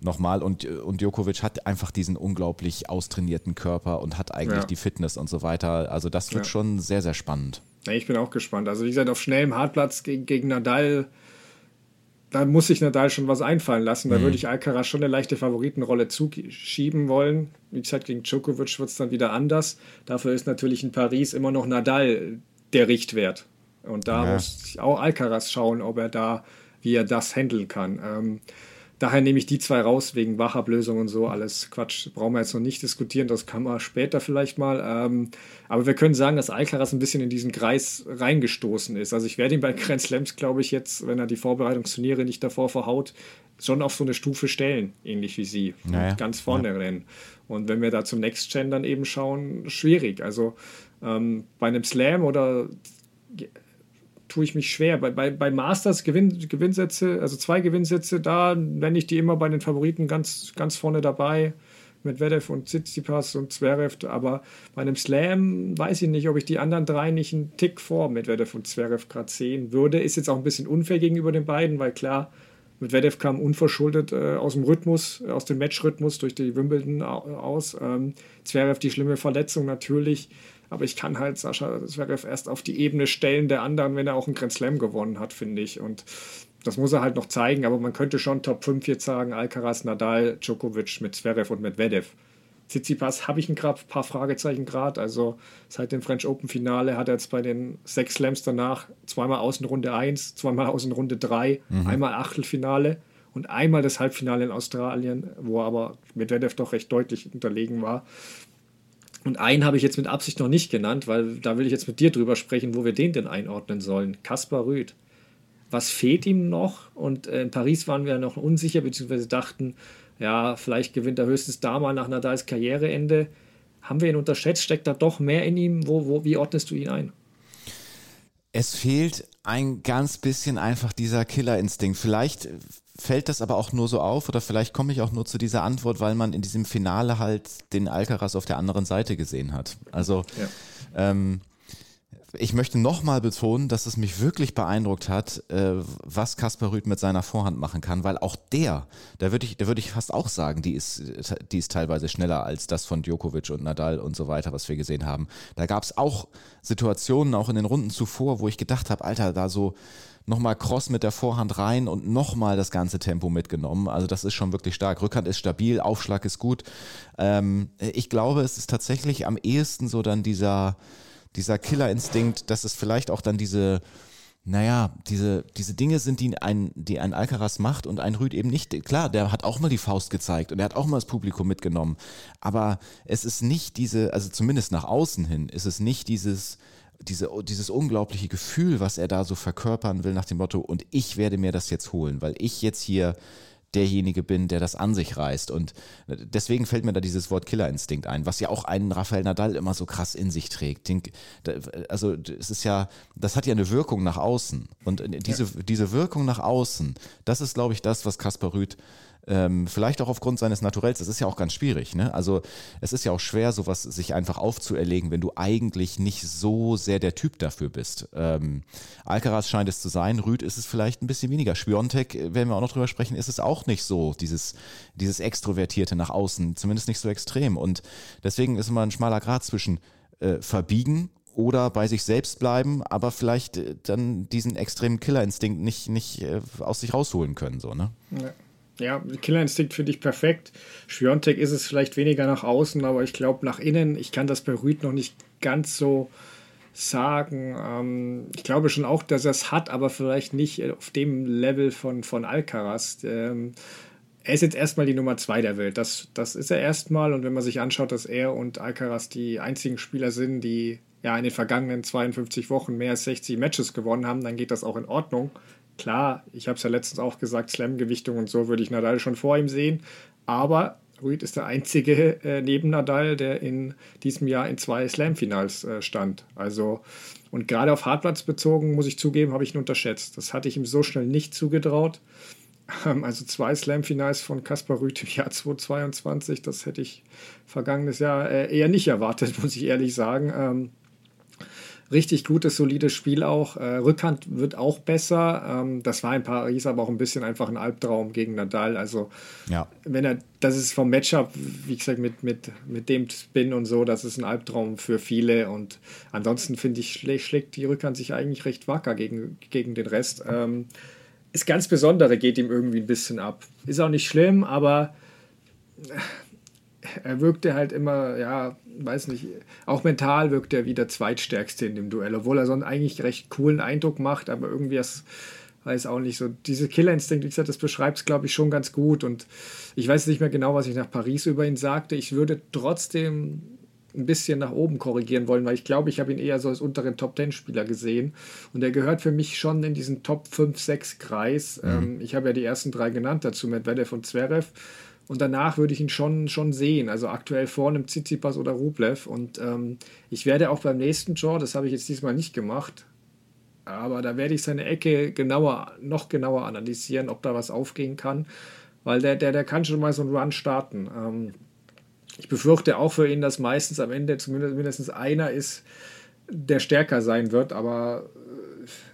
nochmal und, und Djokovic hat einfach diesen unglaublich austrainierten Körper und hat eigentlich die Fitness und so weiter. Also das wird schon sehr, sehr spannend. ich bin auch gespannt. Also wie gesagt, auf schnellem Hartplatz gegen, gegen Nadal da muss sich Nadal schon was einfallen lassen. Da mhm. würde ich Alcaraz schon eine leichte Favoritenrolle zuschieben wollen. Wie gesagt, gegen Djokovic wird es dann wieder anders. Dafür ist natürlich in Paris immer noch Nadal der Richtwert. Und da ja. muss auch Alcaraz schauen, ob er da, wie er das handeln kann. Ähm, Daher nehme ich die zwei raus, wegen Wachablösung und so. Alles Quatsch, brauchen wir jetzt noch nicht diskutieren. Das kann man später vielleicht mal. Ähm, aber wir können sagen, dass Alcaraz ein bisschen in diesen Kreis reingestoßen ist. Also ich werde ihn bei Grand Slams, glaube ich, jetzt, wenn er die Vorbereitungsturniere nicht davor verhaut, schon auf so eine Stufe stellen, ähnlich wie sie. Naja, ganz vorne ja. rennen. Und wenn wir da zum Next Gen dann eben schauen, schwierig. Also ähm, bei einem Slam oder tue ich mich schwer. Bei, bei, bei Masters Gewinn, Gewinnsätze, also zwei Gewinnsätze, da nenne ich die immer bei den Favoriten ganz, ganz vorne dabei. Mit Vedev und Tsitsipas und Zverev, aber bei einem Slam weiß ich nicht, ob ich die anderen drei nicht einen Tick vor Medvedev und Zverev gerade sehen würde. Ist jetzt auch ein bisschen unfair gegenüber den beiden, weil klar, Medvedev kam unverschuldet äh, aus dem Rhythmus, aus dem Matchrhythmus durch die Wimbledon aus. Ähm, Zverev die schlimme Verletzung natürlich. Aber ich kann halt Sascha Zverev erst auf die Ebene stellen der anderen, wenn er auch einen Grand Slam gewonnen hat, finde ich. Und das muss er halt noch zeigen. Aber man könnte schon Top 5 jetzt sagen: Alcaraz, Nadal, Djokovic mit Zverev und Medvedev. Tsitsipas habe ich ein paar Fragezeichen gerade. Also seit dem French Open Finale hat er jetzt bei den sechs Slams danach zweimal Außenrunde 1, zweimal Außenrunde 3, mhm. einmal Achtelfinale und einmal das Halbfinale in Australien, wo er aber Medvedev doch recht deutlich unterlegen war. Und einen habe ich jetzt mit Absicht noch nicht genannt, weil da will ich jetzt mit dir drüber sprechen, wo wir den denn einordnen sollen. Kaspar Rüth. Was fehlt ihm noch? Und äh, in Paris waren wir ja noch unsicher, beziehungsweise dachten, ja, vielleicht gewinnt er höchstens da mal nach Nadals Karriereende. Haben wir ihn unterschätzt? Steckt da doch mehr in ihm? Wo, wo, wie ordnest du ihn ein? Es fehlt ein ganz bisschen einfach dieser Killerinstinkt. Vielleicht fällt das aber auch nur so auf oder vielleicht komme ich auch nur zu dieser Antwort, weil man in diesem Finale halt den Alcaraz auf der anderen Seite gesehen hat. Also Ähm, ich möchte nochmal betonen, dass es mich wirklich beeindruckt hat, äh, was Kaspar Rüth mit seiner Vorhand machen kann, weil auch der, da würde ich, da würde ich fast auch sagen, die ist, die ist teilweise schneller als das von Djokovic und Nadal und so weiter, was wir gesehen haben. Da gab es auch Situationen, auch in den Runden zuvor, wo ich gedacht habe, Alter, da so nochmal Cross mit der Vorhand rein und nochmal das ganze Tempo mitgenommen. Also das ist schon wirklich stark. Rückhand ist stabil, Aufschlag ist gut. Ähm, ich glaube, es ist tatsächlich am ehesten so dann dieser dieser Killerinstinkt, dass es vielleicht auch dann diese, naja, diese, diese Dinge sind, die ein, die ein Alcaraz macht und ein Rüd eben nicht. Klar, der hat auch mal die Faust gezeigt und er hat auch mal das Publikum mitgenommen. Aber es ist nicht diese, also zumindest nach außen hin, ist es nicht dieses, diese, dieses unglaubliche Gefühl, was er da so verkörpern will nach dem Motto, und ich werde mir das jetzt holen, weil ich jetzt hier derjenige bin, der das an sich reißt. Und deswegen fällt mir da dieses Wort Killerinstinkt ein, was ja auch einen Rafael Nadal immer so krass in sich trägt. Also es ist ja, das hat ja eine Wirkung nach außen. Und diese, ja. diese Wirkung nach außen, das ist, glaube ich, das, was Kaspar Rüth ähm, vielleicht auch aufgrund seines Naturells, das ist ja auch ganz schwierig. Ne? Also es ist ja auch schwer, sowas sich einfach aufzuerlegen, wenn du eigentlich nicht so sehr der Typ dafür bist. Ähm, Alcaraz scheint es zu sein, Rüd ist es vielleicht ein bisschen weniger. Spiontek, äh, werden wir auch noch drüber sprechen, ist es auch nicht so, dieses, dieses Extrovertierte nach außen, zumindest nicht so extrem. Und deswegen ist immer ein schmaler Grad zwischen äh, verbiegen oder bei sich selbst bleiben, aber vielleicht äh, dann diesen extremen Killerinstinkt nicht, nicht äh, aus sich rausholen können. So, ne? Ja. Ja, Killerinstinkt finde ich perfekt. Schwiontek ist es vielleicht weniger nach außen, aber ich glaube nach innen, ich kann das bei Rüd noch nicht ganz so sagen. Ähm, ich glaube schon auch, dass er es hat, aber vielleicht nicht auf dem Level von, von Alcaraz. Ähm, er ist jetzt erstmal die Nummer zwei der Welt. Das, das ist er erstmal. Und wenn man sich anschaut, dass er und Alcaraz die einzigen Spieler sind, die ja in den vergangenen 52 Wochen mehr als 60 Matches gewonnen haben, dann geht das auch in Ordnung. Klar, ich habe es ja letztens auch gesagt, Slam-Gewichtung und so würde ich Nadal schon vor ihm sehen. Aber Ruid ist der einzige äh, neben Nadal, der in diesem Jahr in zwei Slam-Finals äh, stand. Also, und gerade auf Hartplatz bezogen, muss ich zugeben, habe ich ihn unterschätzt. Das hatte ich ihm so schnell nicht zugetraut. Ähm, also zwei Slam-Finals von Kaspar Rüth im Jahr 2022, das hätte ich vergangenes Jahr äh, eher nicht erwartet, muss ich ehrlich sagen. Ähm, richtig gutes, solides Spiel auch. Äh, Rückhand wird auch besser. Ähm, das war in Paris aber auch ein bisschen einfach ein Albtraum gegen Nadal. Also, ja. wenn er, das ist vom Matchup, wie gesagt, mit, mit, mit dem Spin und so, das ist ein Albtraum für viele. Und ansonsten finde ich, schlä schlägt die Rückhand sich eigentlich recht wacker gegen, gegen den Rest. Ähm, das ganz Besondere geht ihm irgendwie ein bisschen ab. Ist auch nicht schlimm, aber er wirkte halt immer, ja, weiß nicht, auch mental wirkt er wie der Zweitstärkste in dem Duell, obwohl er so einen eigentlich recht coolen Eindruck macht, aber irgendwie das weiß auch nicht so. Diese Killerinstinkt, wie gesagt, das beschreibt es, glaube ich, schon ganz gut. Und ich weiß nicht mehr genau, was ich nach Paris über ihn sagte. Ich würde trotzdem ein bisschen nach oben korrigieren wollen, weil ich glaube, ich habe ihn eher so als unteren Top-10-Spieler gesehen. Und er gehört für mich schon in diesen Top 5-6-Kreis. Mhm. Ähm, ich habe ja die ersten drei genannt dazu, Medvedev und Zverev. Und danach würde ich ihn schon, schon sehen. Also aktuell vor einem Tsitsipas oder Rublev. Und ähm, ich werde auch beim nächsten Draw, das habe ich jetzt diesmal nicht gemacht, aber da werde ich seine Ecke genauer, noch genauer analysieren, ob da was aufgehen kann. Weil der, der, der kann schon mal so einen Run starten. Ähm, ich befürchte auch für ihn, dass meistens am Ende zumindest mindestens einer ist, der stärker sein wird. Aber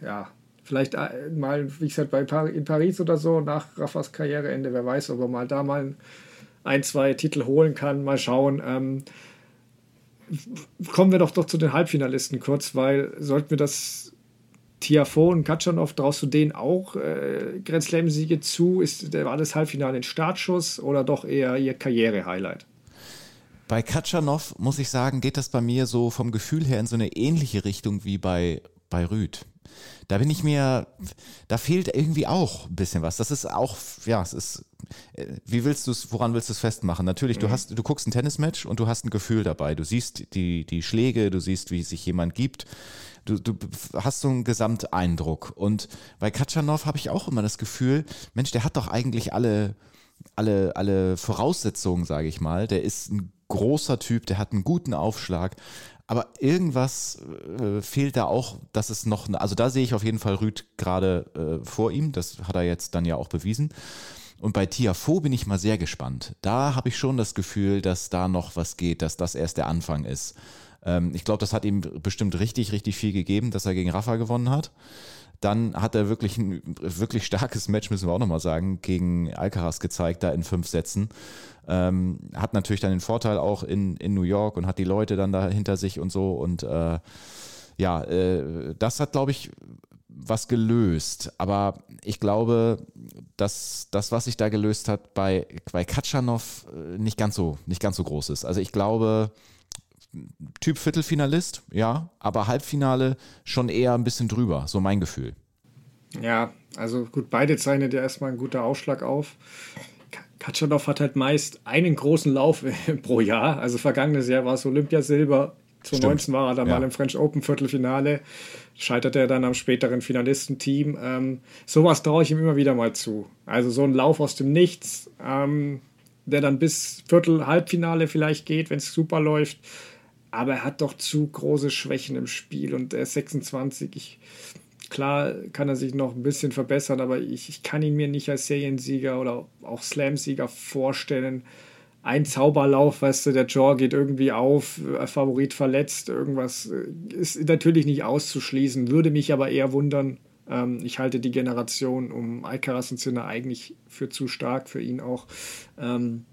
äh, ja, Vielleicht äh, mal, wie gesagt, bei Par in Paris oder so, nach Raffas Karriereende, wer weiß, ob er mal da mal ein, zwei Titel holen kann. Mal schauen. Ähm, kommen wir doch doch zu den Halbfinalisten kurz, weil sollten wir das Tiafo und Katschanov, traust du denen auch äh, Grand Slam-Siege zu? Ist, war das Halbfinale ein Startschuss oder doch eher ihr Karriere-Highlight? Bei Katschanov, muss ich sagen, geht das bei mir so vom Gefühl her in so eine ähnliche Richtung wie bei, bei Rüd da bin ich mir, da fehlt irgendwie auch ein bisschen was. Das ist auch, ja, es ist, äh, wie willst du es, woran willst du es festmachen? Natürlich, mhm. du hast, du guckst ein Tennismatch und du hast ein Gefühl dabei. Du siehst die, die Schläge, du siehst, wie sich jemand gibt. Du, du hast so einen Gesamteindruck. Und bei Katschanov habe ich auch immer das Gefühl, Mensch, der hat doch eigentlich alle, alle, alle Voraussetzungen, sage ich mal. Der ist ein großer Typ, der hat einen guten Aufschlag, aber irgendwas äh, fehlt da auch, dass es noch, also da sehe ich auf jeden Fall Rüd gerade äh, vor ihm, das hat er jetzt dann ja auch bewiesen. Und bei Tiafo bin ich mal sehr gespannt. Da habe ich schon das Gefühl, dass da noch was geht, dass das erst der Anfang ist. Ähm, ich glaube, das hat ihm bestimmt richtig, richtig viel gegeben, dass er gegen Rafa gewonnen hat. Dann hat er wirklich ein wirklich starkes Match, müssen wir auch nochmal sagen, gegen Alcaraz gezeigt, da in fünf Sätzen. Ähm, hat natürlich dann den Vorteil auch in, in New York und hat die Leute dann da hinter sich und so. Und äh, ja, äh, das hat, glaube ich, was gelöst. Aber ich glaube, dass das, was sich da gelöst hat, bei, bei Katschanov äh, nicht ganz so, nicht ganz so groß ist. Also ich glaube, Typ Viertelfinalist, ja, aber Halbfinale schon eher ein bisschen drüber, so mein Gefühl. Ja, also gut, beide zeichnet ja erstmal ein guter Ausschlag auf. Katschanov hat halt meist einen großen Lauf pro Jahr. Also vergangenes Jahr war es Olympiasilber, 2019 war er dann ja. mal im French Open Viertelfinale, scheiterte er dann am späteren Finalistenteam. Ähm, sowas traue ich ihm immer wieder mal zu. Also so ein Lauf aus dem Nichts, ähm, der dann bis Viertel, Halbfinale vielleicht geht, wenn es super läuft. Aber er hat doch zu große Schwächen im Spiel und er ist 26. Ich, klar kann er sich noch ein bisschen verbessern, aber ich, ich kann ihn mir nicht als Seriensieger oder auch Slam-Sieger vorstellen ein Zauberlauf, weißt du, der Jaw geht irgendwie auf, Favorit verletzt, irgendwas äh, ist natürlich nicht auszuschließen, würde mich aber eher wundern. Ähm, ich halte die Generation um Alcaraz und Sinner eigentlich für zu stark, für ihn auch. Ähm,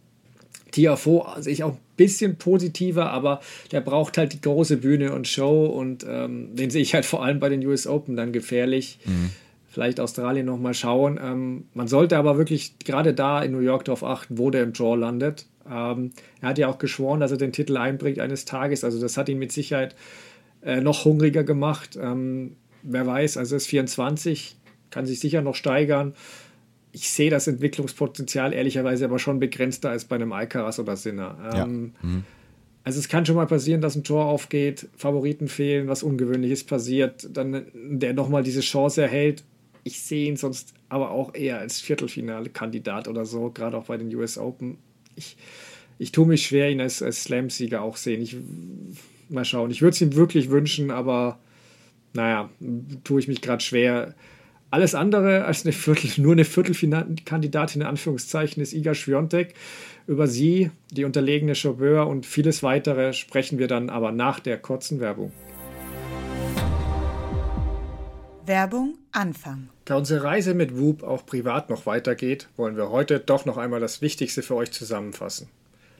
Tiafo sehe ich auch ein bisschen positiver, aber der braucht halt die große Bühne und Show und ähm, den sehe ich halt vor allem bei den US Open dann gefährlich. Mhm vielleicht Australien nochmal schauen. Ähm, man sollte aber wirklich gerade da in New York darauf achten, wo der im Draw landet. Ähm, er hat ja auch geschworen, dass er den Titel einbringt eines Tages. Also das hat ihn mit Sicherheit äh, noch hungriger gemacht. Ähm, wer weiß, also ist 24, kann sich sicher noch steigern. Ich sehe das Entwicklungspotenzial ehrlicherweise aber schon begrenzter als bei einem Alcaraz oder Sinner. Ähm, ja. mhm. Also es kann schon mal passieren, dass ein Tor aufgeht, Favoriten fehlen, was Ungewöhnliches passiert, dann der nochmal diese Chance erhält. Ich sehe ihn sonst aber auch eher als Viertelfinale-Kandidat oder so, gerade auch bei den US Open ich, ich tue mich schwer, ihn als, als Slam-Sieger auch sehen. Ich, mal schauen. Ich würde es ihm wirklich wünschen, aber naja, tue ich mich gerade schwer. Alles andere als eine Viertel, nur eine Viertelkandidatin in Anführungszeichen ist Iga Schwiontek. Über sie, die unterlegene Chauffeur und vieles weitere sprechen wir dann aber nach der kurzen Werbung. Werbung Anfang. Da unsere Reise mit Whoop auch privat noch weitergeht, wollen wir heute doch noch einmal das Wichtigste für euch zusammenfassen.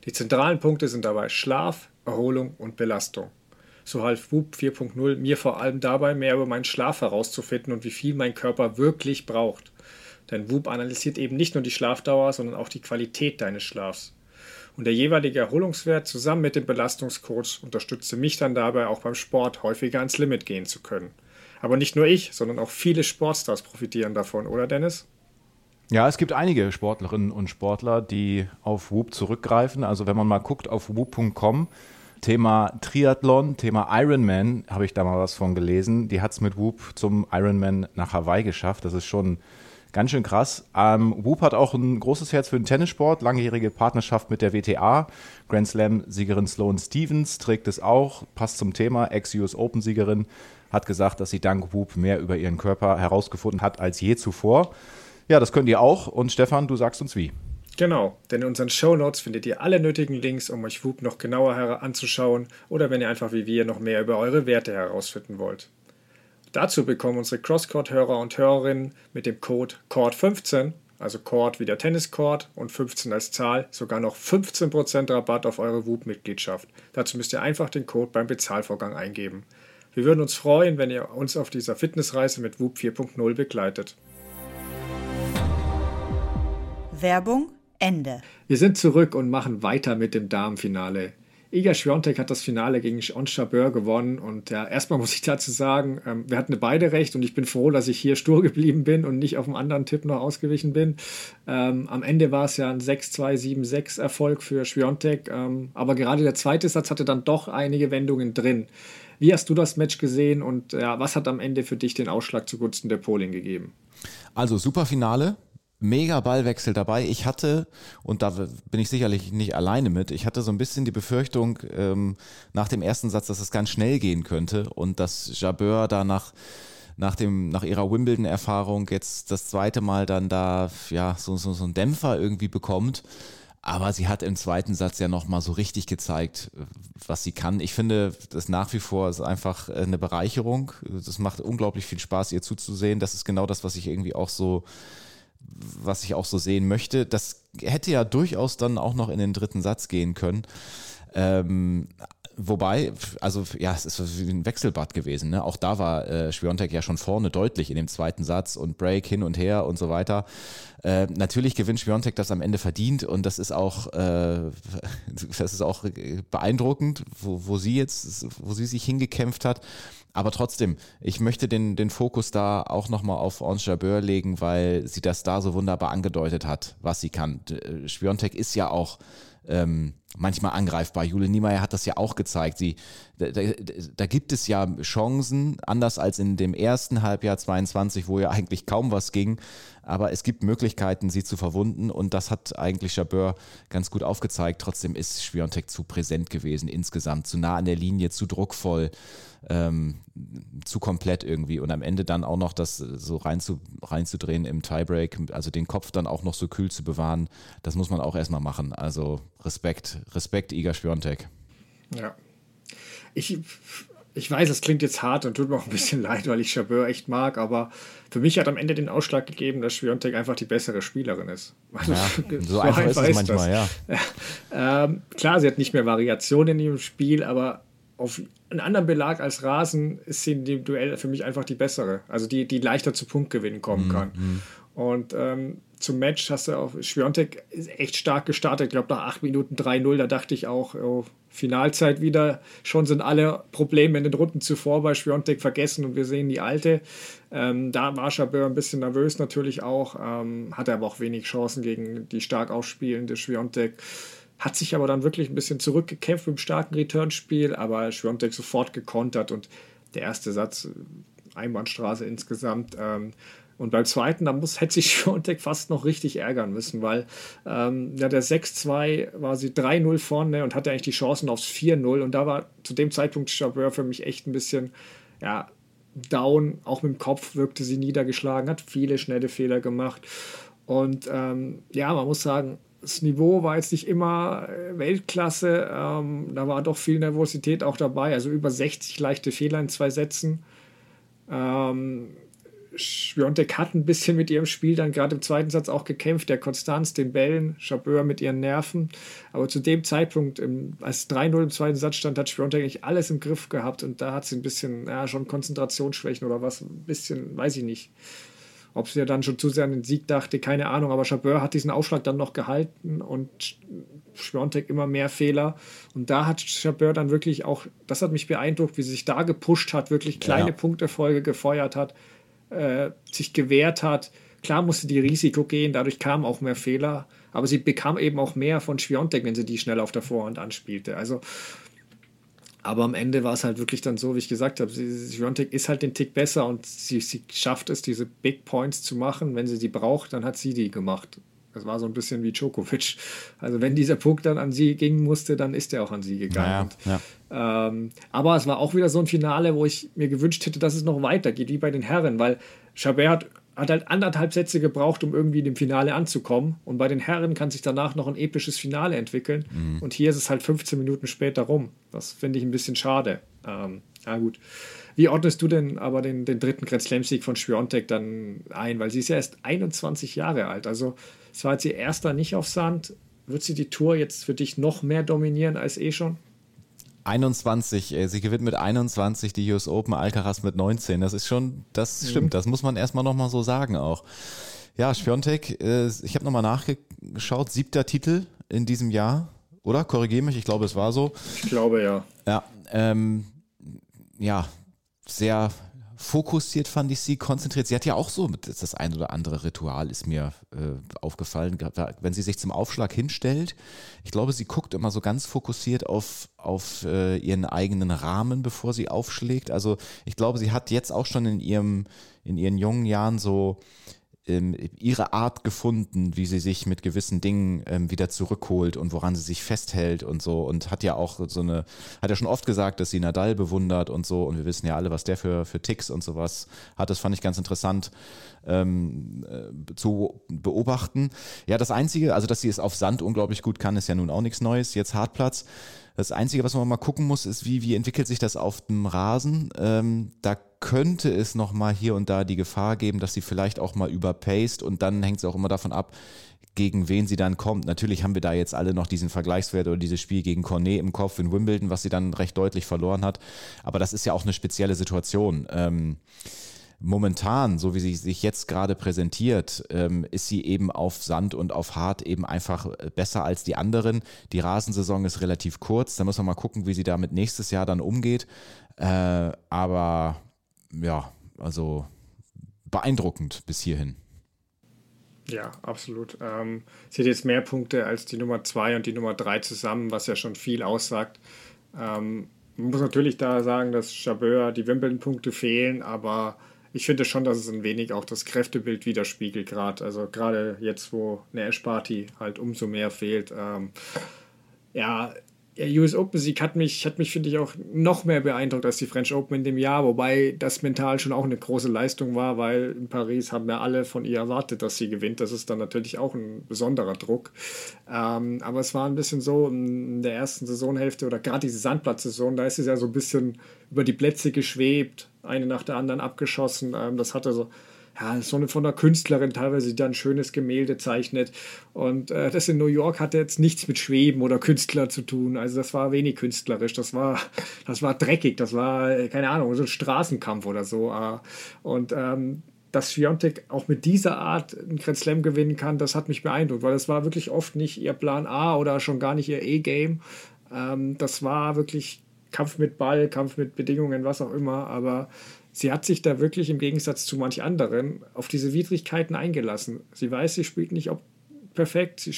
Die zentralen Punkte sind dabei Schlaf, Erholung und Belastung. So half Whoop 4.0 mir vor allem dabei, mehr über meinen Schlaf herauszufinden und wie viel mein Körper wirklich braucht. Denn Whoop analysiert eben nicht nur die Schlafdauer, sondern auch die Qualität deines Schlafs. Und der jeweilige Erholungswert zusammen mit dem Belastungscoach unterstützte mich dann dabei, auch beim Sport häufiger ans Limit gehen zu können. Aber nicht nur ich, sondern auch viele Sportstars profitieren davon, oder Dennis? Ja, es gibt einige Sportlerinnen und Sportler, die auf Whoop zurückgreifen. Also wenn man mal guckt auf whoop.com, Thema Triathlon, Thema Ironman, habe ich da mal was von gelesen. Die hat es mit Whoop zum Ironman nach Hawaii geschafft. Das ist schon ganz schön krass. Ähm, Whoop hat auch ein großes Herz für den Tennissport, langjährige Partnerschaft mit der WTA. Grand Slam-Siegerin Sloane Stevens trägt es auch, passt zum Thema, Ex-US Open-Siegerin hat gesagt, dass sie dank Whoop mehr über ihren Körper herausgefunden hat als je zuvor. Ja, das könnt ihr auch. Und Stefan, du sagst uns wie. Genau, denn in unseren Show Notes findet ihr alle nötigen Links, um euch Whoop noch genauer anzuschauen oder wenn ihr einfach wie wir noch mehr über eure Werte herausfinden wollt. Dazu bekommen unsere Crosscourt-Hörer und Hörerinnen mit dem Code CORD15, also Court wie der Tenniscourt und 15 als Zahl, sogar noch 15% Rabatt auf eure Whoop-Mitgliedschaft. Dazu müsst ihr einfach den Code beim Bezahlvorgang eingeben. Wir würden uns freuen, wenn ihr uns auf dieser Fitnessreise mit WUP 4.0 begleitet. Werbung Ende. Wir sind zurück und machen weiter mit dem Damenfinale. Iga Świątek hat das Finale gegen Ons Jabeur gewonnen und ja, erstmal muss ich dazu sagen, ähm, wir hatten beide recht und ich bin froh, dass ich hier stur geblieben bin und nicht auf einen anderen Tipp noch ausgewichen bin. Ähm, am Ende war es ja ein 6-2-7-6 Erfolg für Świątek, ähm, aber gerade der zweite Satz hatte dann doch einige Wendungen drin. Wie hast du das Match gesehen und ja, was hat am Ende für dich den Ausschlag zugunsten der Polin gegeben? Also super Finale, mega Ballwechsel dabei. Ich hatte, und da bin ich sicherlich nicht alleine mit, ich hatte so ein bisschen die Befürchtung ähm, nach dem ersten Satz, dass es ganz schnell gehen könnte und dass Jabeur da nach, nach, dem, nach ihrer Wimbledon-Erfahrung jetzt das zweite Mal dann da ja, so, so, so einen Dämpfer irgendwie bekommt. Aber sie hat im zweiten Satz ja nochmal so richtig gezeigt, was sie kann. Ich finde, das nach wie vor ist einfach eine Bereicherung. Das macht unglaublich viel Spaß, ihr zuzusehen. Das ist genau das, was ich irgendwie auch so, was ich auch so sehen möchte. Das hätte ja durchaus dann auch noch in den dritten Satz gehen können. Ähm, Wobei, also ja, es ist wie ein Wechselbad gewesen. Ne? Auch da war äh, Schwiontek ja schon vorne deutlich in dem zweiten Satz und Break hin und her und so weiter. Äh, natürlich gewinnt Schwiontek das am Ende verdient und das ist auch, äh, das ist auch beeindruckend, wo, wo sie jetzt, wo sie sich hingekämpft hat. Aber trotzdem, ich möchte den, den Fokus da auch nochmal auf Ons Jabeur legen, weil sie das da so wunderbar angedeutet hat, was sie kann. Schwiontek ist ja auch ähm, manchmal angreifbar. Jule Niemeyer hat das ja auch gezeigt. Sie, da, da, da, gibt es ja Chancen, anders als in dem ersten Halbjahr 22, wo ja eigentlich kaum was ging. Aber es gibt Möglichkeiten, sie zu verwunden und das hat eigentlich Jabeur ganz gut aufgezeigt. Trotzdem ist Schwiontek zu präsent gewesen insgesamt, zu nah an der Linie, zu druckvoll ähm, zu komplett irgendwie und am Ende dann auch noch das so rein zu, reinzudrehen im Tiebreak, also den Kopf dann auch noch so kühl zu bewahren, das muss man auch erstmal machen. Also Respekt, Respekt, Iga Schwiontek. Ja. Ich, ich weiß, es klingt jetzt hart und tut mir auch ein bisschen leid, weil ich Chabeur echt mag, aber für mich hat am Ende den Ausschlag gegeben, dass Schwiontek einfach die bessere Spielerin ist. Ja, so, so einfach, einfach ist es manchmal, das. ja. Ähm, klar, sie hat nicht mehr Variationen in ihrem Spiel, aber auf einen anderen Belag als Rasen ist sie in dem Duell für mich einfach die bessere. Also die, die leichter zu Punktgewinn kommen mhm, kann. Mhm. Und ähm, zum Match hast du auch, Schwiontek echt stark gestartet. Ich glaube, nach 8 Minuten 3-0, da dachte ich auch, oh, Finalzeit wieder. Schon sind alle Probleme in den Runden zuvor bei Schwiontek vergessen und wir sehen die alte. Ähm, da war Chabeur ein bisschen nervös natürlich auch, ähm, hatte aber auch wenig Chancen gegen die stark ausspielende Schwiontek hat sich aber dann wirklich ein bisschen zurückgekämpft im starken Returnspiel, aber Schwiontek sofort gekontert und der erste Satz, äh, Einbahnstraße insgesamt. Ähm, und beim zweiten, da muss, hätte sich Schwiontek fast noch richtig ärgern müssen, weil ähm, ja, der 6-2 war sie 3-0 vorne und hatte eigentlich die Chancen aufs 4-0 und da war zu dem Zeitpunkt Chabeur für mich echt ein bisschen, ja, down, auch mit dem Kopf wirkte sie niedergeschlagen, hat viele schnelle Fehler gemacht. Und ähm, ja, man muss sagen, das Niveau war jetzt nicht immer äh, Weltklasse. Ähm, da war doch viel Nervosität auch dabei. Also über 60 leichte Fehler in zwei Sätzen. Ähm, Schwiontek hat ein bisschen mit ihrem Spiel dann gerade im zweiten Satz auch gekämpft, der Konstanz, den Bällen, Chabeur mit ihren Nerven. Aber zu dem Zeitpunkt, im, als 3-0 im zweiten Satz stand, hat Schwiontek eigentlich alles im Griff gehabt und da hat sie ein bisschen, ja, schon Konzentrationsschwächen oder was, ein bisschen, weiß ich nicht. Ob sie ja dann schon zu sehr an den Sieg dachte, keine Ahnung. Aber Chabeur hat diesen Aufschlag dann noch gehalten und Schwiontek immer mehr Fehler. Und da hat Chabeur dann wirklich auch, das hat mich beeindruckt, wie sie sich da gepusht hat, wirklich kleine ja. Punkterfolge gefeuert hat, äh, sich gewehrt hat. Klar musste die Risiko gehen, dadurch kamen auch mehr Fehler. Aber sie bekam eben auch mehr von Schwiontek, wenn sie die schnell auf der Vorhand anspielte. Also aber am Ende war es halt wirklich dann so, wie ich gesagt habe, Sviontek ist halt den Tick besser und sie, sie schafft es, diese Big Points zu machen. Wenn sie die braucht, dann hat sie die gemacht. Das war so ein bisschen wie Djokovic. Also wenn dieser Punkt dann an sie gingen musste, dann ist er auch an sie gegangen. Ja, ja. Ähm, aber es war auch wieder so ein Finale, wo ich mir gewünscht hätte, dass es noch weitergeht, wie bei den Herren, weil Chabert hat hat halt anderthalb Sätze gebraucht, um irgendwie in dem Finale anzukommen. Und bei den Herren kann sich danach noch ein episches Finale entwickeln. Mhm. Und hier ist es halt 15 Minuten später rum. Das finde ich ein bisschen schade. Ähm, ja, gut. Wie ordnest du denn aber den, den dritten Grand Slam-Sieg von Schwiontek dann ein? Weil sie ist ja erst 21 Jahre alt. Also, es war jetzt ihr erster nicht auf Sand. Wird sie die Tour jetzt für dich noch mehr dominieren als eh schon? 21, äh, sie gewinnt mit 21 die US Open, Alcaraz mit 19. Das ist schon, das mhm. stimmt, das muss man erstmal nochmal so sagen auch. Ja, Spiontek, äh, ich habe nochmal nachgeschaut, siebter Titel in diesem Jahr, oder? Korrigiere mich, ich glaube, es war so. Ich glaube, ja. Ja, ähm, ja, sehr fokussiert fand ich sie, konzentriert. Sie hat ja auch so das ein oder andere Ritual ist mir äh, aufgefallen, wenn sie sich zum Aufschlag hinstellt. Ich glaube, sie guckt immer so ganz fokussiert auf, auf äh, ihren eigenen Rahmen, bevor sie aufschlägt. Also ich glaube, sie hat jetzt auch schon in ihrem in ihren jungen Jahren so ähm, ihre Art gefunden, wie sie sich mit gewissen Dingen ähm, wieder zurückholt und woran sie sich festhält und so und hat ja auch so eine, hat ja schon oft gesagt, dass sie Nadal bewundert und so und wir wissen ja alle, was der für, für Ticks und sowas hat. Das fand ich ganz interessant ähm, äh, zu beobachten. Ja, das Einzige, also dass sie es auf Sand unglaublich gut kann, ist ja nun auch nichts Neues. Jetzt Hartplatz. Das Einzige, was man mal gucken muss, ist, wie, wie entwickelt sich das auf dem Rasen. Ähm, da könnte es noch mal hier und da die Gefahr geben, dass sie vielleicht auch mal überpaced und dann hängt es auch immer davon ab, gegen wen sie dann kommt. Natürlich haben wir da jetzt alle noch diesen Vergleichswert oder dieses Spiel gegen Cornet im Kopf in Wimbledon, was sie dann recht deutlich verloren hat. Aber das ist ja auch eine spezielle Situation. Ähm, momentan, so wie sie sich jetzt gerade präsentiert, ähm, ist sie eben auf Sand und auf Hart eben einfach äh, besser als die anderen. Die Rasensaison ist relativ kurz, da muss man mal gucken, wie sie damit nächstes Jahr dann umgeht. Äh, aber ja, also beeindruckend bis hierhin. Ja, absolut. Ähm, sie hat jetzt mehr Punkte als die Nummer 2 und die Nummer 3 zusammen, was ja schon viel aussagt. Ähm, man muss natürlich da sagen, dass Chabeur die Wimbledon-Punkte fehlen, aber ich finde schon, dass es ein wenig auch das Kräftebild widerspiegelt, gerade. Also gerade jetzt, wo eine Ash-Party halt umso mehr fehlt. Ähm, ja, der US Open Sieg hat mich, hat mich finde ich, auch noch mehr beeindruckt als die French Open in dem Jahr, wobei das mental schon auch eine große Leistung war, weil in Paris haben wir alle von ihr erwartet, dass sie gewinnt. Das ist dann natürlich auch ein besonderer Druck. Ähm, aber es war ein bisschen so in der ersten Saisonhälfte oder gerade diese Sandplatzsaison, da ist es ja so ein bisschen über die Plätze geschwebt, eine nach der anderen abgeschossen. Ähm, das hatte so ja, so eine von der Künstlerin teilweise, die dann schönes Gemälde zeichnet. Und äh, das in New York hatte jetzt nichts mit Schweben oder Künstler zu tun. Also das war wenig künstlerisch. Das war, das war dreckig. Das war, äh, keine Ahnung, so ein Straßenkampf oder so. Äh. Und ähm, dass Fiontek auch mit dieser Art einen Grand Slam gewinnen kann, das hat mich beeindruckt, weil das war wirklich oft nicht ihr Plan A oder schon gar nicht ihr E-Game. Ähm, das war wirklich Kampf mit Ball, Kampf mit Bedingungen, was auch immer, aber sie hat sich da wirklich im Gegensatz zu manch anderen auf diese Widrigkeiten eingelassen. Sie weiß, sie spielt nicht perfekt, sie,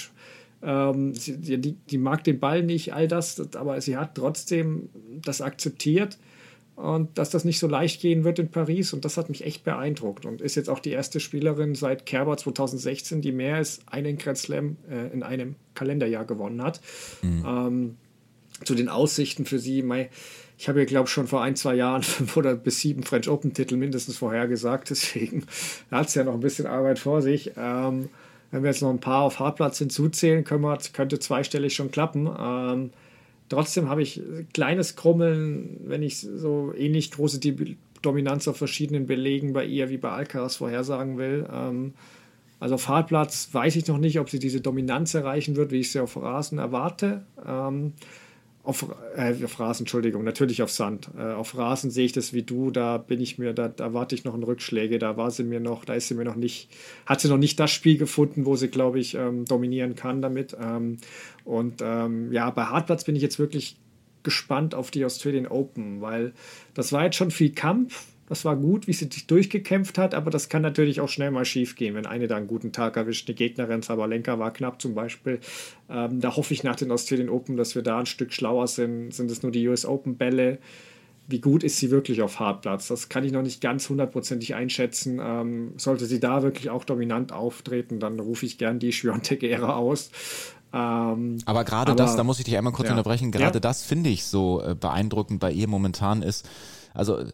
ähm, sie, die, die, mag den Ball nicht, all das, aber sie hat trotzdem das akzeptiert und dass das nicht so leicht gehen wird in Paris und das hat mich echt beeindruckt und ist jetzt auch die erste Spielerin seit Kerber 2016, die mehr als einen Grand Slam äh, in einem Kalenderjahr gewonnen hat. Mhm. Ähm, zu den Aussichten für sie, mein, ich habe ja, glaube ich, schon vor ein, zwei Jahren fünf oder bis sieben French Open-Titel mindestens vorhergesagt. Deswegen hat es ja noch ein bisschen Arbeit vor sich. Ähm, wenn wir jetzt noch ein paar auf Hartplatz hinzuzählen, können wir, könnte zweistellig schon klappen. Ähm, trotzdem habe ich kleines Krummeln, wenn ich so ähnlich große Dominanz auf verschiedenen Belegen bei ihr wie bei Alcaraz vorhersagen will. Ähm, also auf Hartplatz weiß ich noch nicht, ob sie diese Dominanz erreichen wird, wie ich sie auf Rasen erwarte. Ähm, auf, äh, auf Rasen, Entschuldigung, natürlich auf Sand. Äh, auf Rasen sehe ich das wie du, da bin ich mir, da, da warte ich noch einen Rückschläge, da war sie mir noch, da ist sie mir noch nicht, hat sie noch nicht das Spiel gefunden, wo sie, glaube ich, ähm, dominieren kann damit. Ähm, und ähm, ja, bei Hartplatz bin ich jetzt wirklich gespannt auf die Australian Open, weil das war jetzt schon viel Kampf, das war gut, wie sie sich durchgekämpft hat, aber das kann natürlich auch schnell mal schief gehen, wenn eine da einen guten Tag erwischt. Eine Gegnerin, Sabalenka war knapp zum Beispiel. Ähm, da hoffe ich nach den Australian Open, dass wir da ein Stück schlauer sind. Sind es nur die US Open Bälle? Wie gut ist sie wirklich auf Hartplatz? Das kann ich noch nicht ganz hundertprozentig einschätzen. Ähm, sollte sie da wirklich auch dominant auftreten, dann rufe ich gern die Schwiontek-Ära aus. Ähm, aber gerade das, da muss ich dich einmal kurz ja. unterbrechen, gerade ja. das finde ich so äh, beeindruckend bei ihr momentan ist, also äh,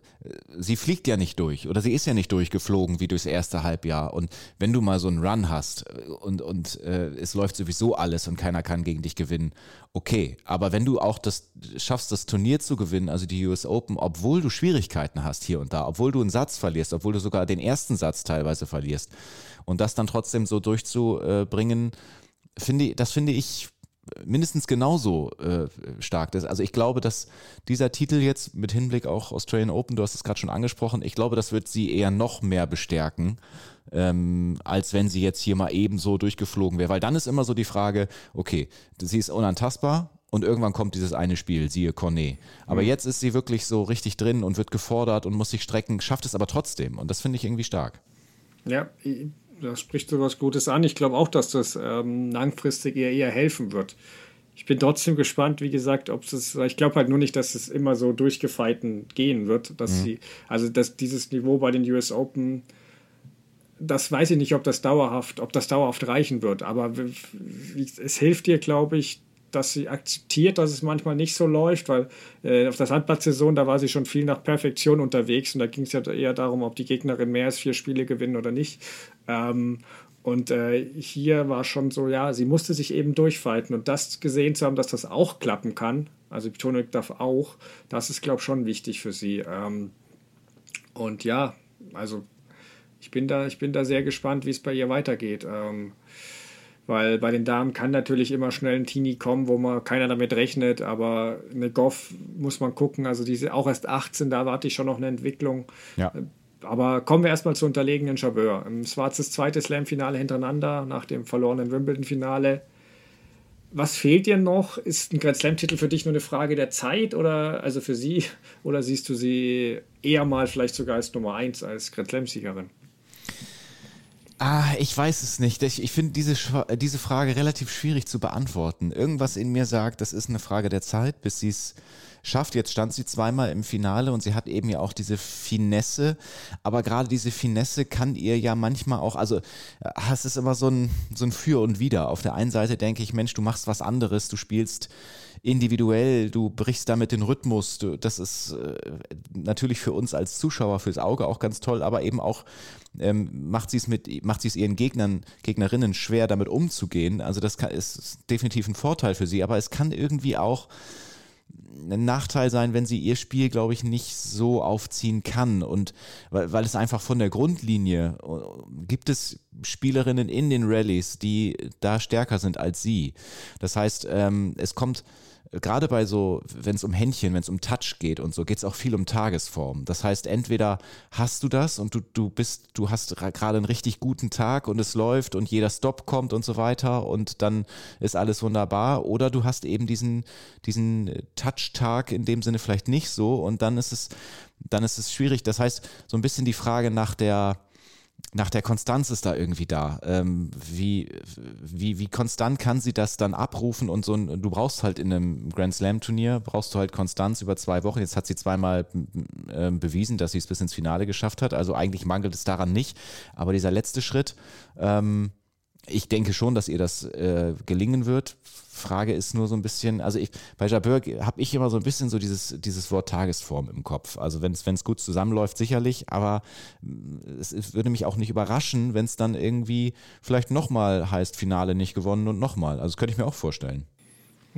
sie fliegt ja nicht durch oder sie ist ja nicht durchgeflogen wie durchs erste Halbjahr. Und wenn du mal so einen Run hast äh, und, und äh, es läuft sowieso alles und keiner kann gegen dich gewinnen, okay. Aber wenn du auch das schaffst, das Turnier zu gewinnen, also die US Open, obwohl du Schwierigkeiten hast hier und da, obwohl du einen Satz verlierst, obwohl du sogar den ersten Satz teilweise verlierst und das dann trotzdem so durchzubringen, finde das finde ich mindestens genauso äh, stark ist. Also ich glaube, dass dieser Titel jetzt mit Hinblick auch Australian Open, du hast es gerade schon angesprochen, ich glaube, das wird sie eher noch mehr bestärken, ähm, als wenn sie jetzt hier mal ebenso durchgeflogen wäre. Weil dann ist immer so die Frage, okay, sie ist unantastbar und irgendwann kommt dieses eine Spiel, siehe Cornet. Aber mhm. jetzt ist sie wirklich so richtig drin und wird gefordert und muss sich strecken, schafft es aber trotzdem. Und das finde ich irgendwie stark. Ja, da spricht so was Gutes an. Ich glaube auch, dass das ähm, langfristig eher, eher helfen wird. Ich bin trotzdem gespannt, wie gesagt, ob es, ich glaube halt nur nicht, dass es immer so durchgefeiten gehen wird, dass mhm. sie, also dass dieses Niveau bei den US Open das weiß ich nicht, ob das dauerhaft, ob das dauerhaft reichen wird. Aber es hilft dir, glaube ich, dass sie akzeptiert, dass es manchmal nicht so läuft, weil äh, auf der Sandplatzsaison, da war sie schon viel nach Perfektion unterwegs und da ging es ja eher darum, ob die Gegnerin mehr als vier Spiele gewinnen oder nicht. Ähm, und äh, hier war schon so, ja, sie musste sich eben durchfighten und das gesehen zu haben, dass das auch klappen kann, also Betonik darf auch, das ist, glaube ich, schon wichtig für sie. Ähm, und ja, also ich bin da, ich bin da sehr gespannt, wie es bei ihr weitergeht. Ähm, weil bei den Damen kann natürlich immer schnell ein Teenie kommen, wo man keiner damit rechnet, aber eine Goff muss man gucken, also diese auch erst 18, da warte ich schon noch eine Entwicklung. Ja. Aber kommen wir erstmal zur unterlegenen Chabeur. Es war das zweite Slam-Finale hintereinander nach dem verlorenen Wimbledon-Finale. Was fehlt dir noch? Ist ein Grand Slam-Titel für dich nur eine Frage der Zeit oder also für sie? Oder siehst du sie eher mal vielleicht sogar als Nummer 1 als Grand Slam-Siegerin? Ah, ich weiß es nicht. Ich, ich finde diese, diese Frage relativ schwierig zu beantworten. Irgendwas in mir sagt, das ist eine Frage der Zeit, bis sie es schafft. Jetzt stand sie zweimal im Finale und sie hat eben ja auch diese Finesse. Aber gerade diese Finesse kann ihr ja manchmal auch, also es ist immer so ein, so ein Für und Wider. Auf der einen Seite denke ich, Mensch, du machst was anderes, du spielst individuell, du brichst damit den Rhythmus. Du, das ist äh, natürlich für uns als Zuschauer, fürs Auge auch ganz toll, aber eben auch ähm, macht sie es mit, macht sie es ihren Gegnern, Gegnerinnen schwer, damit umzugehen. Also das kann, ist definitiv ein Vorteil für sie, aber es kann irgendwie auch ein Nachteil sein, wenn sie ihr Spiel, glaube ich, nicht so aufziehen kann. Und weil, weil es einfach von der Grundlinie äh, gibt es Spielerinnen in den Rallyes, die da stärker sind als sie. Das heißt, ähm, es kommt gerade bei so, wenn es um Händchen, wenn es um Touch geht und so, geht es auch viel um Tagesform. Das heißt, entweder hast du das und du, du bist, du hast gerade einen richtig guten Tag und es läuft und jeder Stop kommt und so weiter und dann ist alles wunderbar, oder du hast eben diesen, diesen Touch-Tag in dem Sinne vielleicht nicht so und dann ist es, dann ist es schwierig. Das heißt, so ein bisschen die Frage nach der, nach der Konstanz ist da irgendwie da. Ähm, wie, wie, wie konstant kann sie das dann abrufen und so ein, du brauchst halt in einem Grand Slam Turnier, brauchst du halt Konstanz über zwei Wochen. Jetzt hat sie zweimal äh, bewiesen, dass sie es bis ins Finale geschafft hat. Also eigentlich mangelt es daran nicht. Aber dieser letzte Schritt, ähm, ich denke schon, dass ihr das äh, gelingen wird. Frage ist nur so ein bisschen, also ich, bei Jabeur habe ich immer so ein bisschen so dieses, dieses Wort Tagesform im Kopf. Also wenn es gut zusammenläuft, sicherlich, aber mm, es, würde mich auch nicht überraschen, wenn es dann irgendwie vielleicht nochmal heißt, Finale nicht gewonnen und nochmal. Also das könnte ich mir auch vorstellen.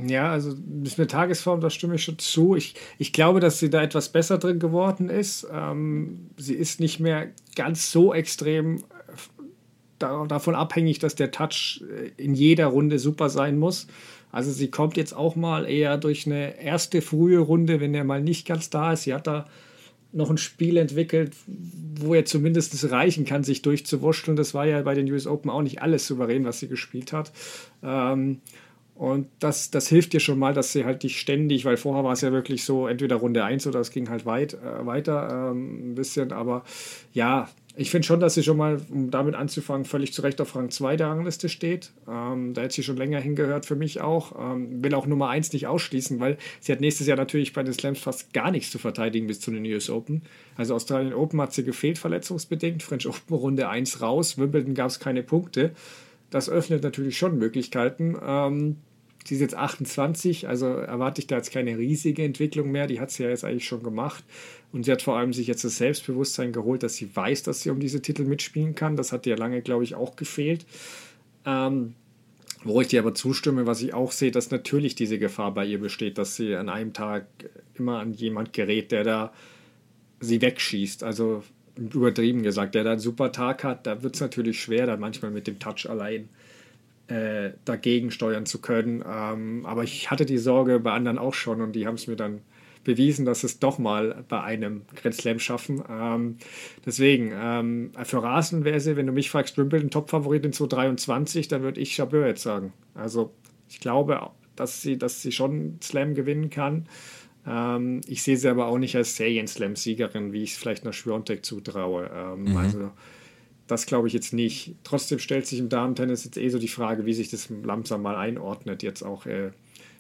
Ja, also mit Tagesform, da stimme ich schon zu. Ich, ich glaube, dass sie da etwas besser drin geworden ist. Ähm, sie ist nicht mehr ganz so extrem davon abhängig, dass der Touch äh, in jeder Runde super sein muss. Also sie kommt jetzt auch mal eher durch eine erste frühe Runde, wenn er mal nicht ganz da ist. Sie hat da noch ein Spiel entwickelt, wo er zumindest reichen kann, sich durchzuwurschteln. Das war ja bei den US Open auch nicht alles souverän, was sie gespielt hat. Ähm, und das, das hilft dir schon mal, dass sie halt dich ständig, weil vorher war es ja wirklich so, entweder Runde 1 oder es ging halt weit, äh, weiter ähm, ein bisschen. Aber ja, ich finde schon, dass sie schon mal, um damit anzufangen, völlig zu Recht auf Rang 2 der Rangliste steht. Ähm, da hätte sie schon länger hingehört für mich auch. Ähm, will auch Nummer 1 nicht ausschließen, weil sie hat nächstes Jahr natürlich bei den Slams fast gar nichts zu verteidigen bis zu den US Open. Also Australien Open hat sie gefehlt, verletzungsbedingt. French Open Runde 1 raus. Wimbledon gab es keine Punkte. Das öffnet natürlich schon Möglichkeiten. Ähm, Sie ist jetzt 28, also erwarte ich da jetzt keine riesige Entwicklung mehr. Die hat sie ja jetzt eigentlich schon gemacht. Und sie hat vor allem sich jetzt das Selbstbewusstsein geholt, dass sie weiß, dass sie um diese Titel mitspielen kann. Das hat ihr lange, glaube ich, auch gefehlt. Ähm, wo ich dir aber zustimme, was ich auch sehe, dass natürlich diese Gefahr bei ihr besteht, dass sie an einem Tag immer an jemand gerät, der da sie wegschießt. Also übertrieben gesagt, der da einen super Tag hat, da wird es natürlich schwer, dann manchmal mit dem Touch allein äh, dagegen steuern zu können. Ähm, aber ich hatte die Sorge bei anderen auch schon und die haben es mir dann bewiesen, dass es doch mal bei einem Grand Slam schaffen. Ähm, deswegen, ähm, für Rasen wäre sie, wenn du mich fragst, Wimbledon Top-Favorit in 2023, dann würde ich Chabot jetzt sagen. Also ich glaube, dass sie, dass sie schon Slam gewinnen kann. Ähm, ich sehe sie aber auch nicht als Serien-Slam-Siegerin, wie ich es vielleicht nach Schwiontek zutraue. Ähm, mhm. Also das glaube ich jetzt nicht. Trotzdem stellt sich im Damen-Tennis jetzt eh so die Frage, wie sich das langsam mal einordnet. Jetzt auch äh,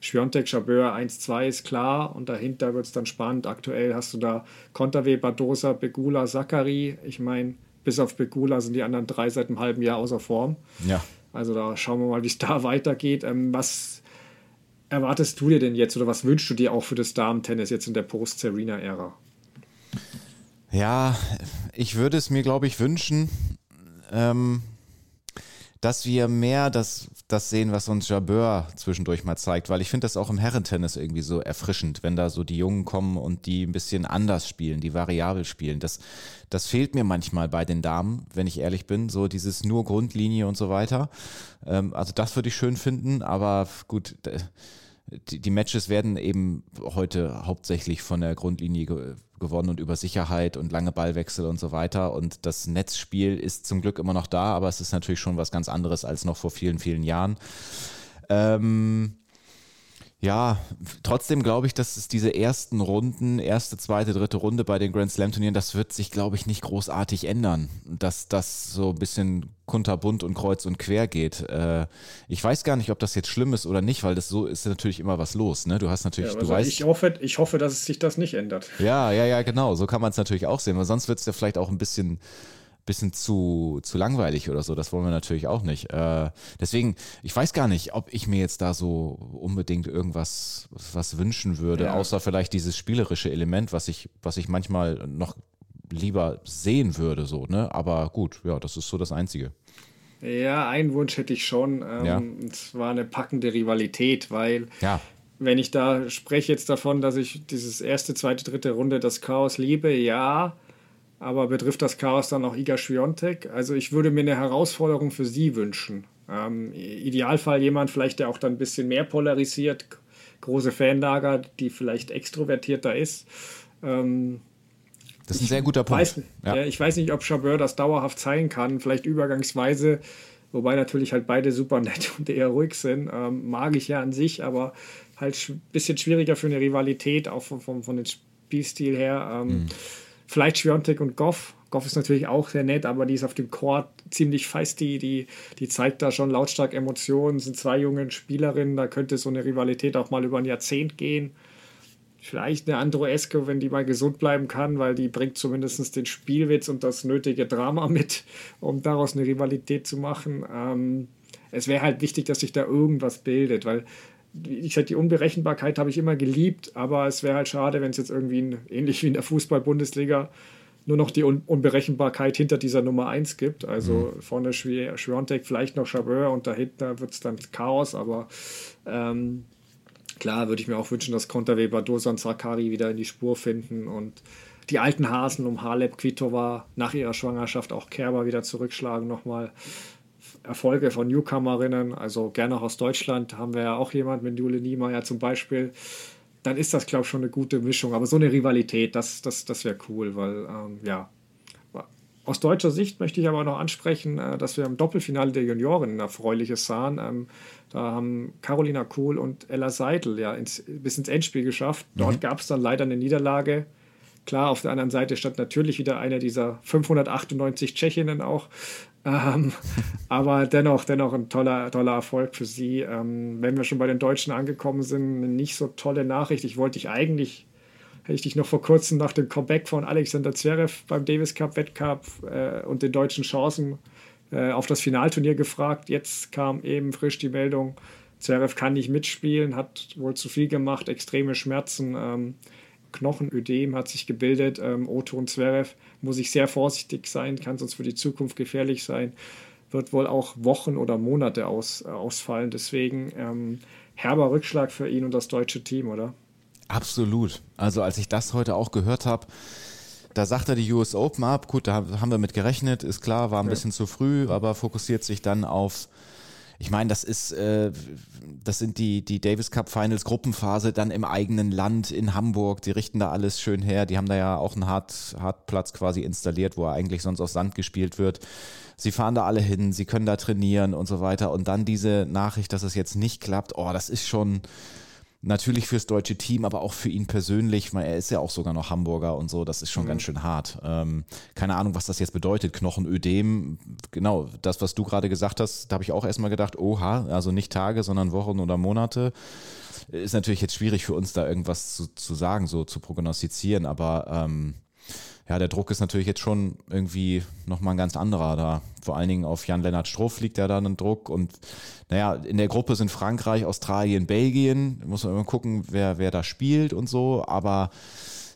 Schwiontek, Chabeur 1-2 ist klar und dahinter wird es dann spannend. Aktuell hast du da Konterwe, Badosa, Begula, Zachary. Ich meine, bis auf Begula sind die anderen drei seit einem halben Jahr außer Form. Ja. Also da schauen wir mal, wie es da weitergeht. Ähm, was erwartest du dir denn jetzt oder was wünschst du dir auch für das Damen-Tennis jetzt in der Post-Serena-Ära? Ja, ich würde es mir, glaube ich, wünschen, ähm, dass wir mehr das, das sehen, was uns Jabeur zwischendurch mal zeigt, weil ich finde das auch im Herrentennis irgendwie so erfrischend, wenn da so die Jungen kommen und die ein bisschen anders spielen, die variabel spielen. Das, das fehlt mir manchmal bei den Damen, wenn ich ehrlich bin, so dieses nur Grundlinie und so weiter. Ähm, also das würde ich schön finden, aber gut, die, die Matches werden eben heute hauptsächlich von der Grundlinie ge gewonnen und über Sicherheit und lange Ballwechsel und so weiter. Und das Netzspiel ist zum Glück immer noch da, aber es ist natürlich schon was ganz anderes als noch vor vielen, vielen Jahren. Ähm, ja, trotzdem glaube ich, dass es diese ersten Runden, erste, zweite, dritte Runde bei den Grand Slam Turnieren, das wird sich, glaube ich, nicht großartig ändern. Dass das so ein bisschen kunterbunt und kreuz und quer geht. Äh, ich weiß gar nicht, ob das jetzt schlimm ist oder nicht, weil das so ist natürlich immer was los. Ne? Du hast natürlich, ja, also du weißt. Ich hoffe, ich hoffe, dass sich das nicht ändert. Ja, ja, ja, genau. So kann man es natürlich auch sehen, weil sonst wird es ja vielleicht auch ein bisschen bisschen zu, zu langweilig oder so. Das wollen wir natürlich auch nicht. Äh, deswegen, ich weiß gar nicht, ob ich mir jetzt da so unbedingt irgendwas was wünschen würde, ja. außer vielleicht dieses spielerische Element, was ich, was ich manchmal noch lieber sehen würde, so, ne? Aber gut, ja, das ist so das Einzige. Ja, einen Wunsch hätte ich schon. Ähm, ja. Und zwar eine packende Rivalität, weil ja. wenn ich da spreche jetzt davon, dass ich dieses erste, zweite, dritte Runde das Chaos liebe, ja, aber betrifft das Chaos dann auch Iga Świątek? Also ich würde mir eine Herausforderung für sie wünschen. Ähm, Idealfall jemand vielleicht, der auch dann ein bisschen mehr polarisiert, große Fanlager, die vielleicht extrovertierter ist. Ähm, das ist ein sehr guter Punkt. Weiß, ja. ich weiß nicht, ob Chabeur das dauerhaft zeigen kann, vielleicht übergangsweise, wobei natürlich halt beide super nett und eher ruhig sind. Ähm, mag ich ja an sich, aber halt ein bisschen schwieriger für eine Rivalität, auch von, von, von dem Spielstil her. Ähm, mhm Vielleicht Schwiontek und Goff. Goff ist natürlich auch sehr nett, aber die ist auf dem Court ziemlich feisty. Die, die zeigt da schon lautstark Emotionen. Sind zwei junge Spielerinnen. Da könnte so eine Rivalität auch mal über ein Jahrzehnt gehen. Vielleicht eine Androeske, wenn die mal gesund bleiben kann, weil die bringt zumindest den Spielwitz und das nötige Drama mit, um daraus eine Rivalität zu machen. Ähm, es wäre halt wichtig, dass sich da irgendwas bildet, weil ich sage, die Unberechenbarkeit habe ich immer geliebt, aber es wäre halt schade, wenn es jetzt irgendwie ein, ähnlich wie in der Fußball-Bundesliga nur noch die Un Unberechenbarkeit hinter dieser Nummer 1 gibt. Also mhm. vorne Schwiontek, vielleicht noch Chabeur und dahinter wird es dann Chaos, aber ähm, klar würde ich mir auch wünschen, dass Konterweber, Dosan, Sakari wieder in die Spur finden und die alten Hasen um Halep, Kvitova nach ihrer Schwangerschaft auch Kerber wieder zurückschlagen nochmal. Erfolge von Newcomerinnen, also gerne auch aus Deutschland, haben wir ja auch jemand mit Jule Niemeyer zum Beispiel, dann ist das, glaube ich, schon eine gute Mischung. Aber so eine Rivalität, das, das, das wäre cool, weil, ähm, ja. Aus deutscher Sicht möchte ich aber noch ansprechen, äh, dass wir im Doppelfinale der Junioren ein erfreuliches sahen. Ähm, da haben Carolina Kohl und Ella Seidel ja ins, bis ins Endspiel geschafft. Dort mhm. gab es dann leider eine Niederlage. Klar, auf der anderen Seite stand natürlich wieder eine dieser 598 Tschechinnen auch, ähm, aber dennoch, dennoch ein toller, toller Erfolg für sie. Ähm, wenn wir schon bei den Deutschen angekommen sind, eine nicht so tolle Nachricht. Ich wollte dich eigentlich, hätte ich dich noch vor kurzem nach dem Comeback von Alexander Zverev beim Davis Cup Wettcup äh, und den deutschen Chancen äh, auf das Finalturnier gefragt. Jetzt kam eben frisch die Meldung, Zverev kann nicht mitspielen, hat wohl zu viel gemacht, extreme Schmerzen. Ähm, Knochenödem hat sich gebildet. Ähm, Otto und Zverev muss ich sehr vorsichtig sein, kann sonst für die Zukunft gefährlich sein. Wird wohl auch Wochen oder Monate aus, äh, ausfallen. Deswegen ähm, herber Rückschlag für ihn und das deutsche Team, oder? Absolut. Also als ich das heute auch gehört habe, da sagt er die US Open ab. Gut, da haben wir mit gerechnet, ist klar, war ein ja. bisschen zu früh, aber fokussiert sich dann auf ich meine, das ist, äh, das sind die, die Davis Cup Finals Gruppenphase dann im eigenen Land in Hamburg. Die richten da alles schön her. Die haben da ja auch einen Hart, Hartplatz quasi installiert, wo er eigentlich sonst auf Sand gespielt wird. Sie fahren da alle hin, sie können da trainieren und so weiter. Und dann diese Nachricht, dass es jetzt nicht klappt, oh, das ist schon, Natürlich fürs deutsche Team, aber auch für ihn persönlich, weil er ist ja auch sogar noch Hamburger und so, das ist schon mhm. ganz schön hart. Ähm, keine Ahnung, was das jetzt bedeutet. Knochenödem, genau, das, was du gerade gesagt hast, da habe ich auch erstmal gedacht, oha, also nicht Tage, sondern Wochen oder Monate. Ist natürlich jetzt schwierig für uns da irgendwas zu, zu sagen, so zu prognostizieren, aber ähm, ja, der Druck ist natürlich jetzt schon irgendwie nochmal ein ganz anderer da. Vor allen Dingen auf Jan-Lennart Struff liegt ja da ein Druck. Und naja, in der Gruppe sind Frankreich, Australien, Belgien. Muss man immer gucken, wer, wer da spielt und so. Aber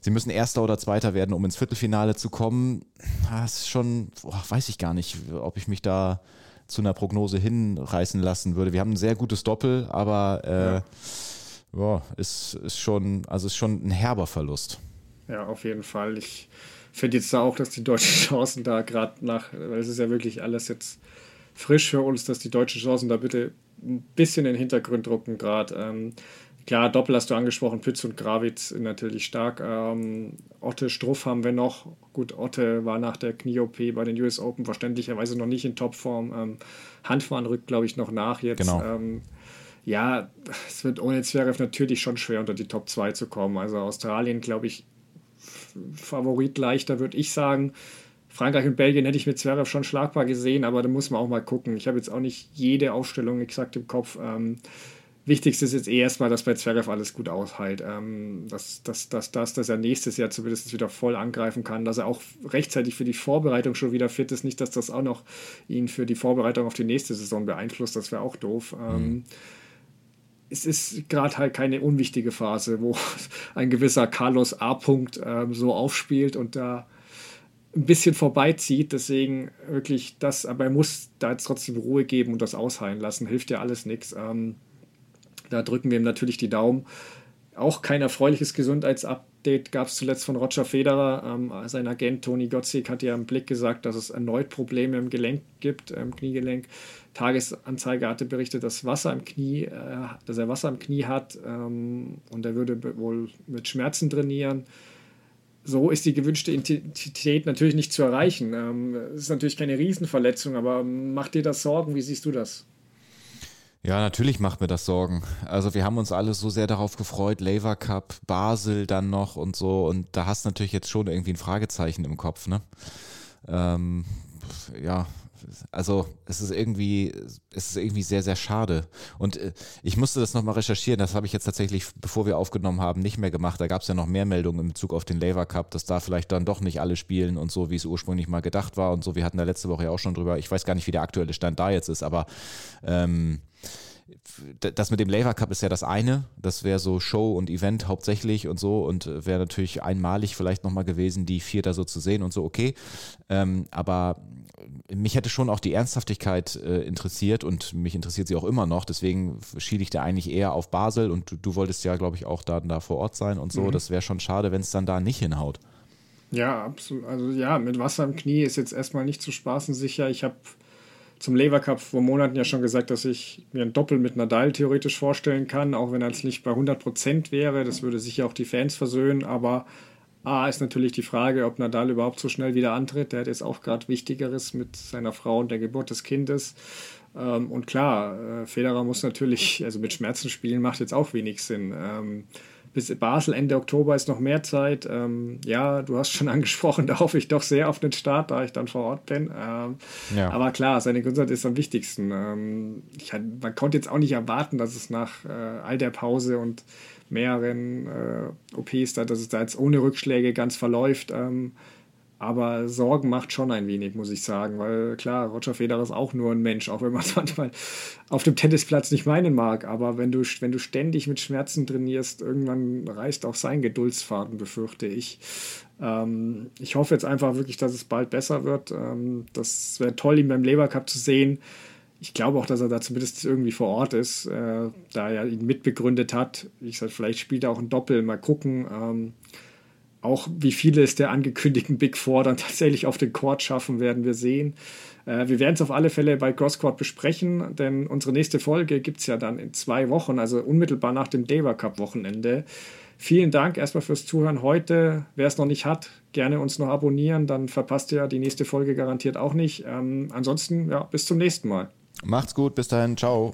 sie müssen Erster oder Zweiter werden, um ins Viertelfinale zu kommen. Das ist schon, boah, weiß ich gar nicht, ob ich mich da zu einer Prognose hinreißen lassen würde. Wir haben ein sehr gutes Doppel, aber äh, ja. Boah, ist, ist schon, also ist schon ein herber Verlust. Ja, auf jeden Fall. Ich finde jetzt auch, dass die deutschen Chancen da gerade nach, weil es ist ja wirklich alles jetzt frisch für uns, dass die deutschen Chancen da bitte ein bisschen in den Hintergrund drucken gerade. Ähm, klar, Doppel hast du angesprochen, Pütz und Gravitz natürlich stark. Ähm, Otte Struff haben wir noch. Gut, Otte war nach der Knie-OP bei den US Open verständlicherweise noch nicht in Topform. Ähm, Handfahren rückt, glaube ich, noch nach jetzt. Genau. Ähm, ja, es wird ohne Zverev natürlich schon schwer unter die Top 2 zu kommen. Also Australien, glaube ich, Favorit leichter, würde ich sagen. Frankreich und Belgien hätte ich mit Zverev schon schlagbar gesehen, aber da muss man auch mal gucken. Ich habe jetzt auch nicht jede Aufstellung exakt im Kopf. Ähm, Wichtigste ist jetzt eh erstmal, dass bei Zverev alles gut aushält. Ähm, dass, dass, dass, dass, dass er nächstes Jahr zumindest wieder voll angreifen kann, dass er auch rechtzeitig für die Vorbereitung schon wieder fit ist. Nicht, dass das auch noch ihn für die Vorbereitung auf die nächste Saison beeinflusst, das wäre auch doof. Ähm, mhm es ist gerade halt keine unwichtige Phase, wo ein gewisser Carlos A. -Punkt, ähm, so aufspielt und da ein bisschen vorbeizieht. Deswegen wirklich das, aber er muss da jetzt trotzdem Ruhe geben und das ausheilen lassen. Hilft ja alles nichts. Ähm, da drücken wir ihm natürlich die Daumen. Auch kein erfreuliches Gesundheitsupdate gab es zuletzt von Roger Federer. Ähm, sein Agent Toni Gotzik hat ja im Blick gesagt, dass es erneut Probleme im Gelenk gibt, im Kniegelenk. Tagesanzeiger hatte berichtet, dass Wasser im Knie, äh, dass er Wasser im Knie hat ähm, und er würde wohl mit Schmerzen trainieren. So ist die gewünschte Intensität natürlich nicht zu erreichen. Ähm, es ist natürlich keine Riesenverletzung, aber macht dir das Sorgen? Wie siehst du das? Ja, natürlich macht mir das Sorgen. Also wir haben uns alle so sehr darauf gefreut, Lever Cup, Basel dann noch und so. Und da hast du natürlich jetzt schon irgendwie ein Fragezeichen im Kopf, ne? Ähm, ja, also es ist irgendwie, es ist irgendwie sehr, sehr schade. Und äh, ich musste das nochmal recherchieren, das habe ich jetzt tatsächlich, bevor wir aufgenommen haben, nicht mehr gemacht. Da gab es ja noch mehr Meldungen in Bezug auf den Laver Cup, dass da vielleicht dann doch nicht alle spielen und so, wie es ursprünglich mal gedacht war und so. Wir hatten da letzte Woche ja auch schon drüber. Ich weiß gar nicht, wie der aktuelle Stand da jetzt ist, aber ähm, das mit dem Laver Cup ist ja das eine. Das wäre so Show und Event hauptsächlich und so und wäre natürlich einmalig vielleicht nochmal gewesen, die vier da so zu sehen und so, okay. Ähm, aber mich hätte schon auch die Ernsthaftigkeit äh, interessiert und mich interessiert sie auch immer noch. Deswegen schiele ich da eigentlich eher auf Basel und du, du wolltest ja, glaube ich, auch da, da vor Ort sein und so. Mhm. Das wäre schon schade, wenn es dann da nicht hinhaut. Ja, absolut. Also ja, mit Wasser im Knie ist jetzt erstmal nicht zu spaßen sicher. Ich habe zum Lever Cup vor Monaten ja schon gesagt, dass ich mir ein Doppel mit Nadal theoretisch vorstellen kann, auch wenn er jetzt nicht bei 100 Prozent wäre. Das würde sicher auch die Fans versöhnen, aber A ist natürlich die Frage, ob Nadal überhaupt so schnell wieder antritt. Der hat jetzt auch gerade Wichtigeres mit seiner Frau und der Geburt des Kindes. Ähm, und klar, äh, Federer muss natürlich, also mit Schmerzen spielen macht jetzt auch wenig Sinn. Bis Basel Ende Oktober ist noch mehr Zeit. Ähm, ja, du hast schon angesprochen, da hoffe ich doch sehr auf den Start, da ich dann vor Ort bin. Ähm, ja. Aber klar, seine Gesundheit ist am wichtigsten. Ähm, ich, man konnte jetzt auch nicht erwarten, dass es nach äh, all der Pause und mehreren äh, OPs da, dass es da jetzt ohne Rückschläge ganz verläuft. Ähm, aber Sorgen macht schon ein wenig, muss ich sagen, weil klar, Roger Federer ist auch nur ein Mensch, auch wenn man es manchmal auf dem Tennisplatz nicht meinen mag. Aber wenn du, wenn du ständig mit Schmerzen trainierst, irgendwann reißt auch sein Geduldsfaden, befürchte ich. Ähm, ich hoffe jetzt einfach wirklich, dass es bald besser wird. Ähm, das wäre toll, ihn beim Leber Cup zu sehen. Ich glaube auch, dass er da zumindest irgendwie vor Ort ist, äh, da er ihn mitbegründet hat. Ich sage, vielleicht spielt er auch ein Doppel, mal gucken. Ähm, auch wie viele es der angekündigten Big Four dann tatsächlich auf den Court schaffen, werden wir sehen. Äh, wir werden es auf alle Fälle bei Crosscourt besprechen, denn unsere nächste Folge gibt es ja dann in zwei Wochen, also unmittelbar nach dem Deva Cup Wochenende. Vielen Dank erstmal fürs Zuhören heute. Wer es noch nicht hat, gerne uns noch abonnieren, dann verpasst ihr die nächste Folge garantiert auch nicht. Ähm, ansonsten, ja, bis zum nächsten Mal. Macht's gut, bis dahin, ciao.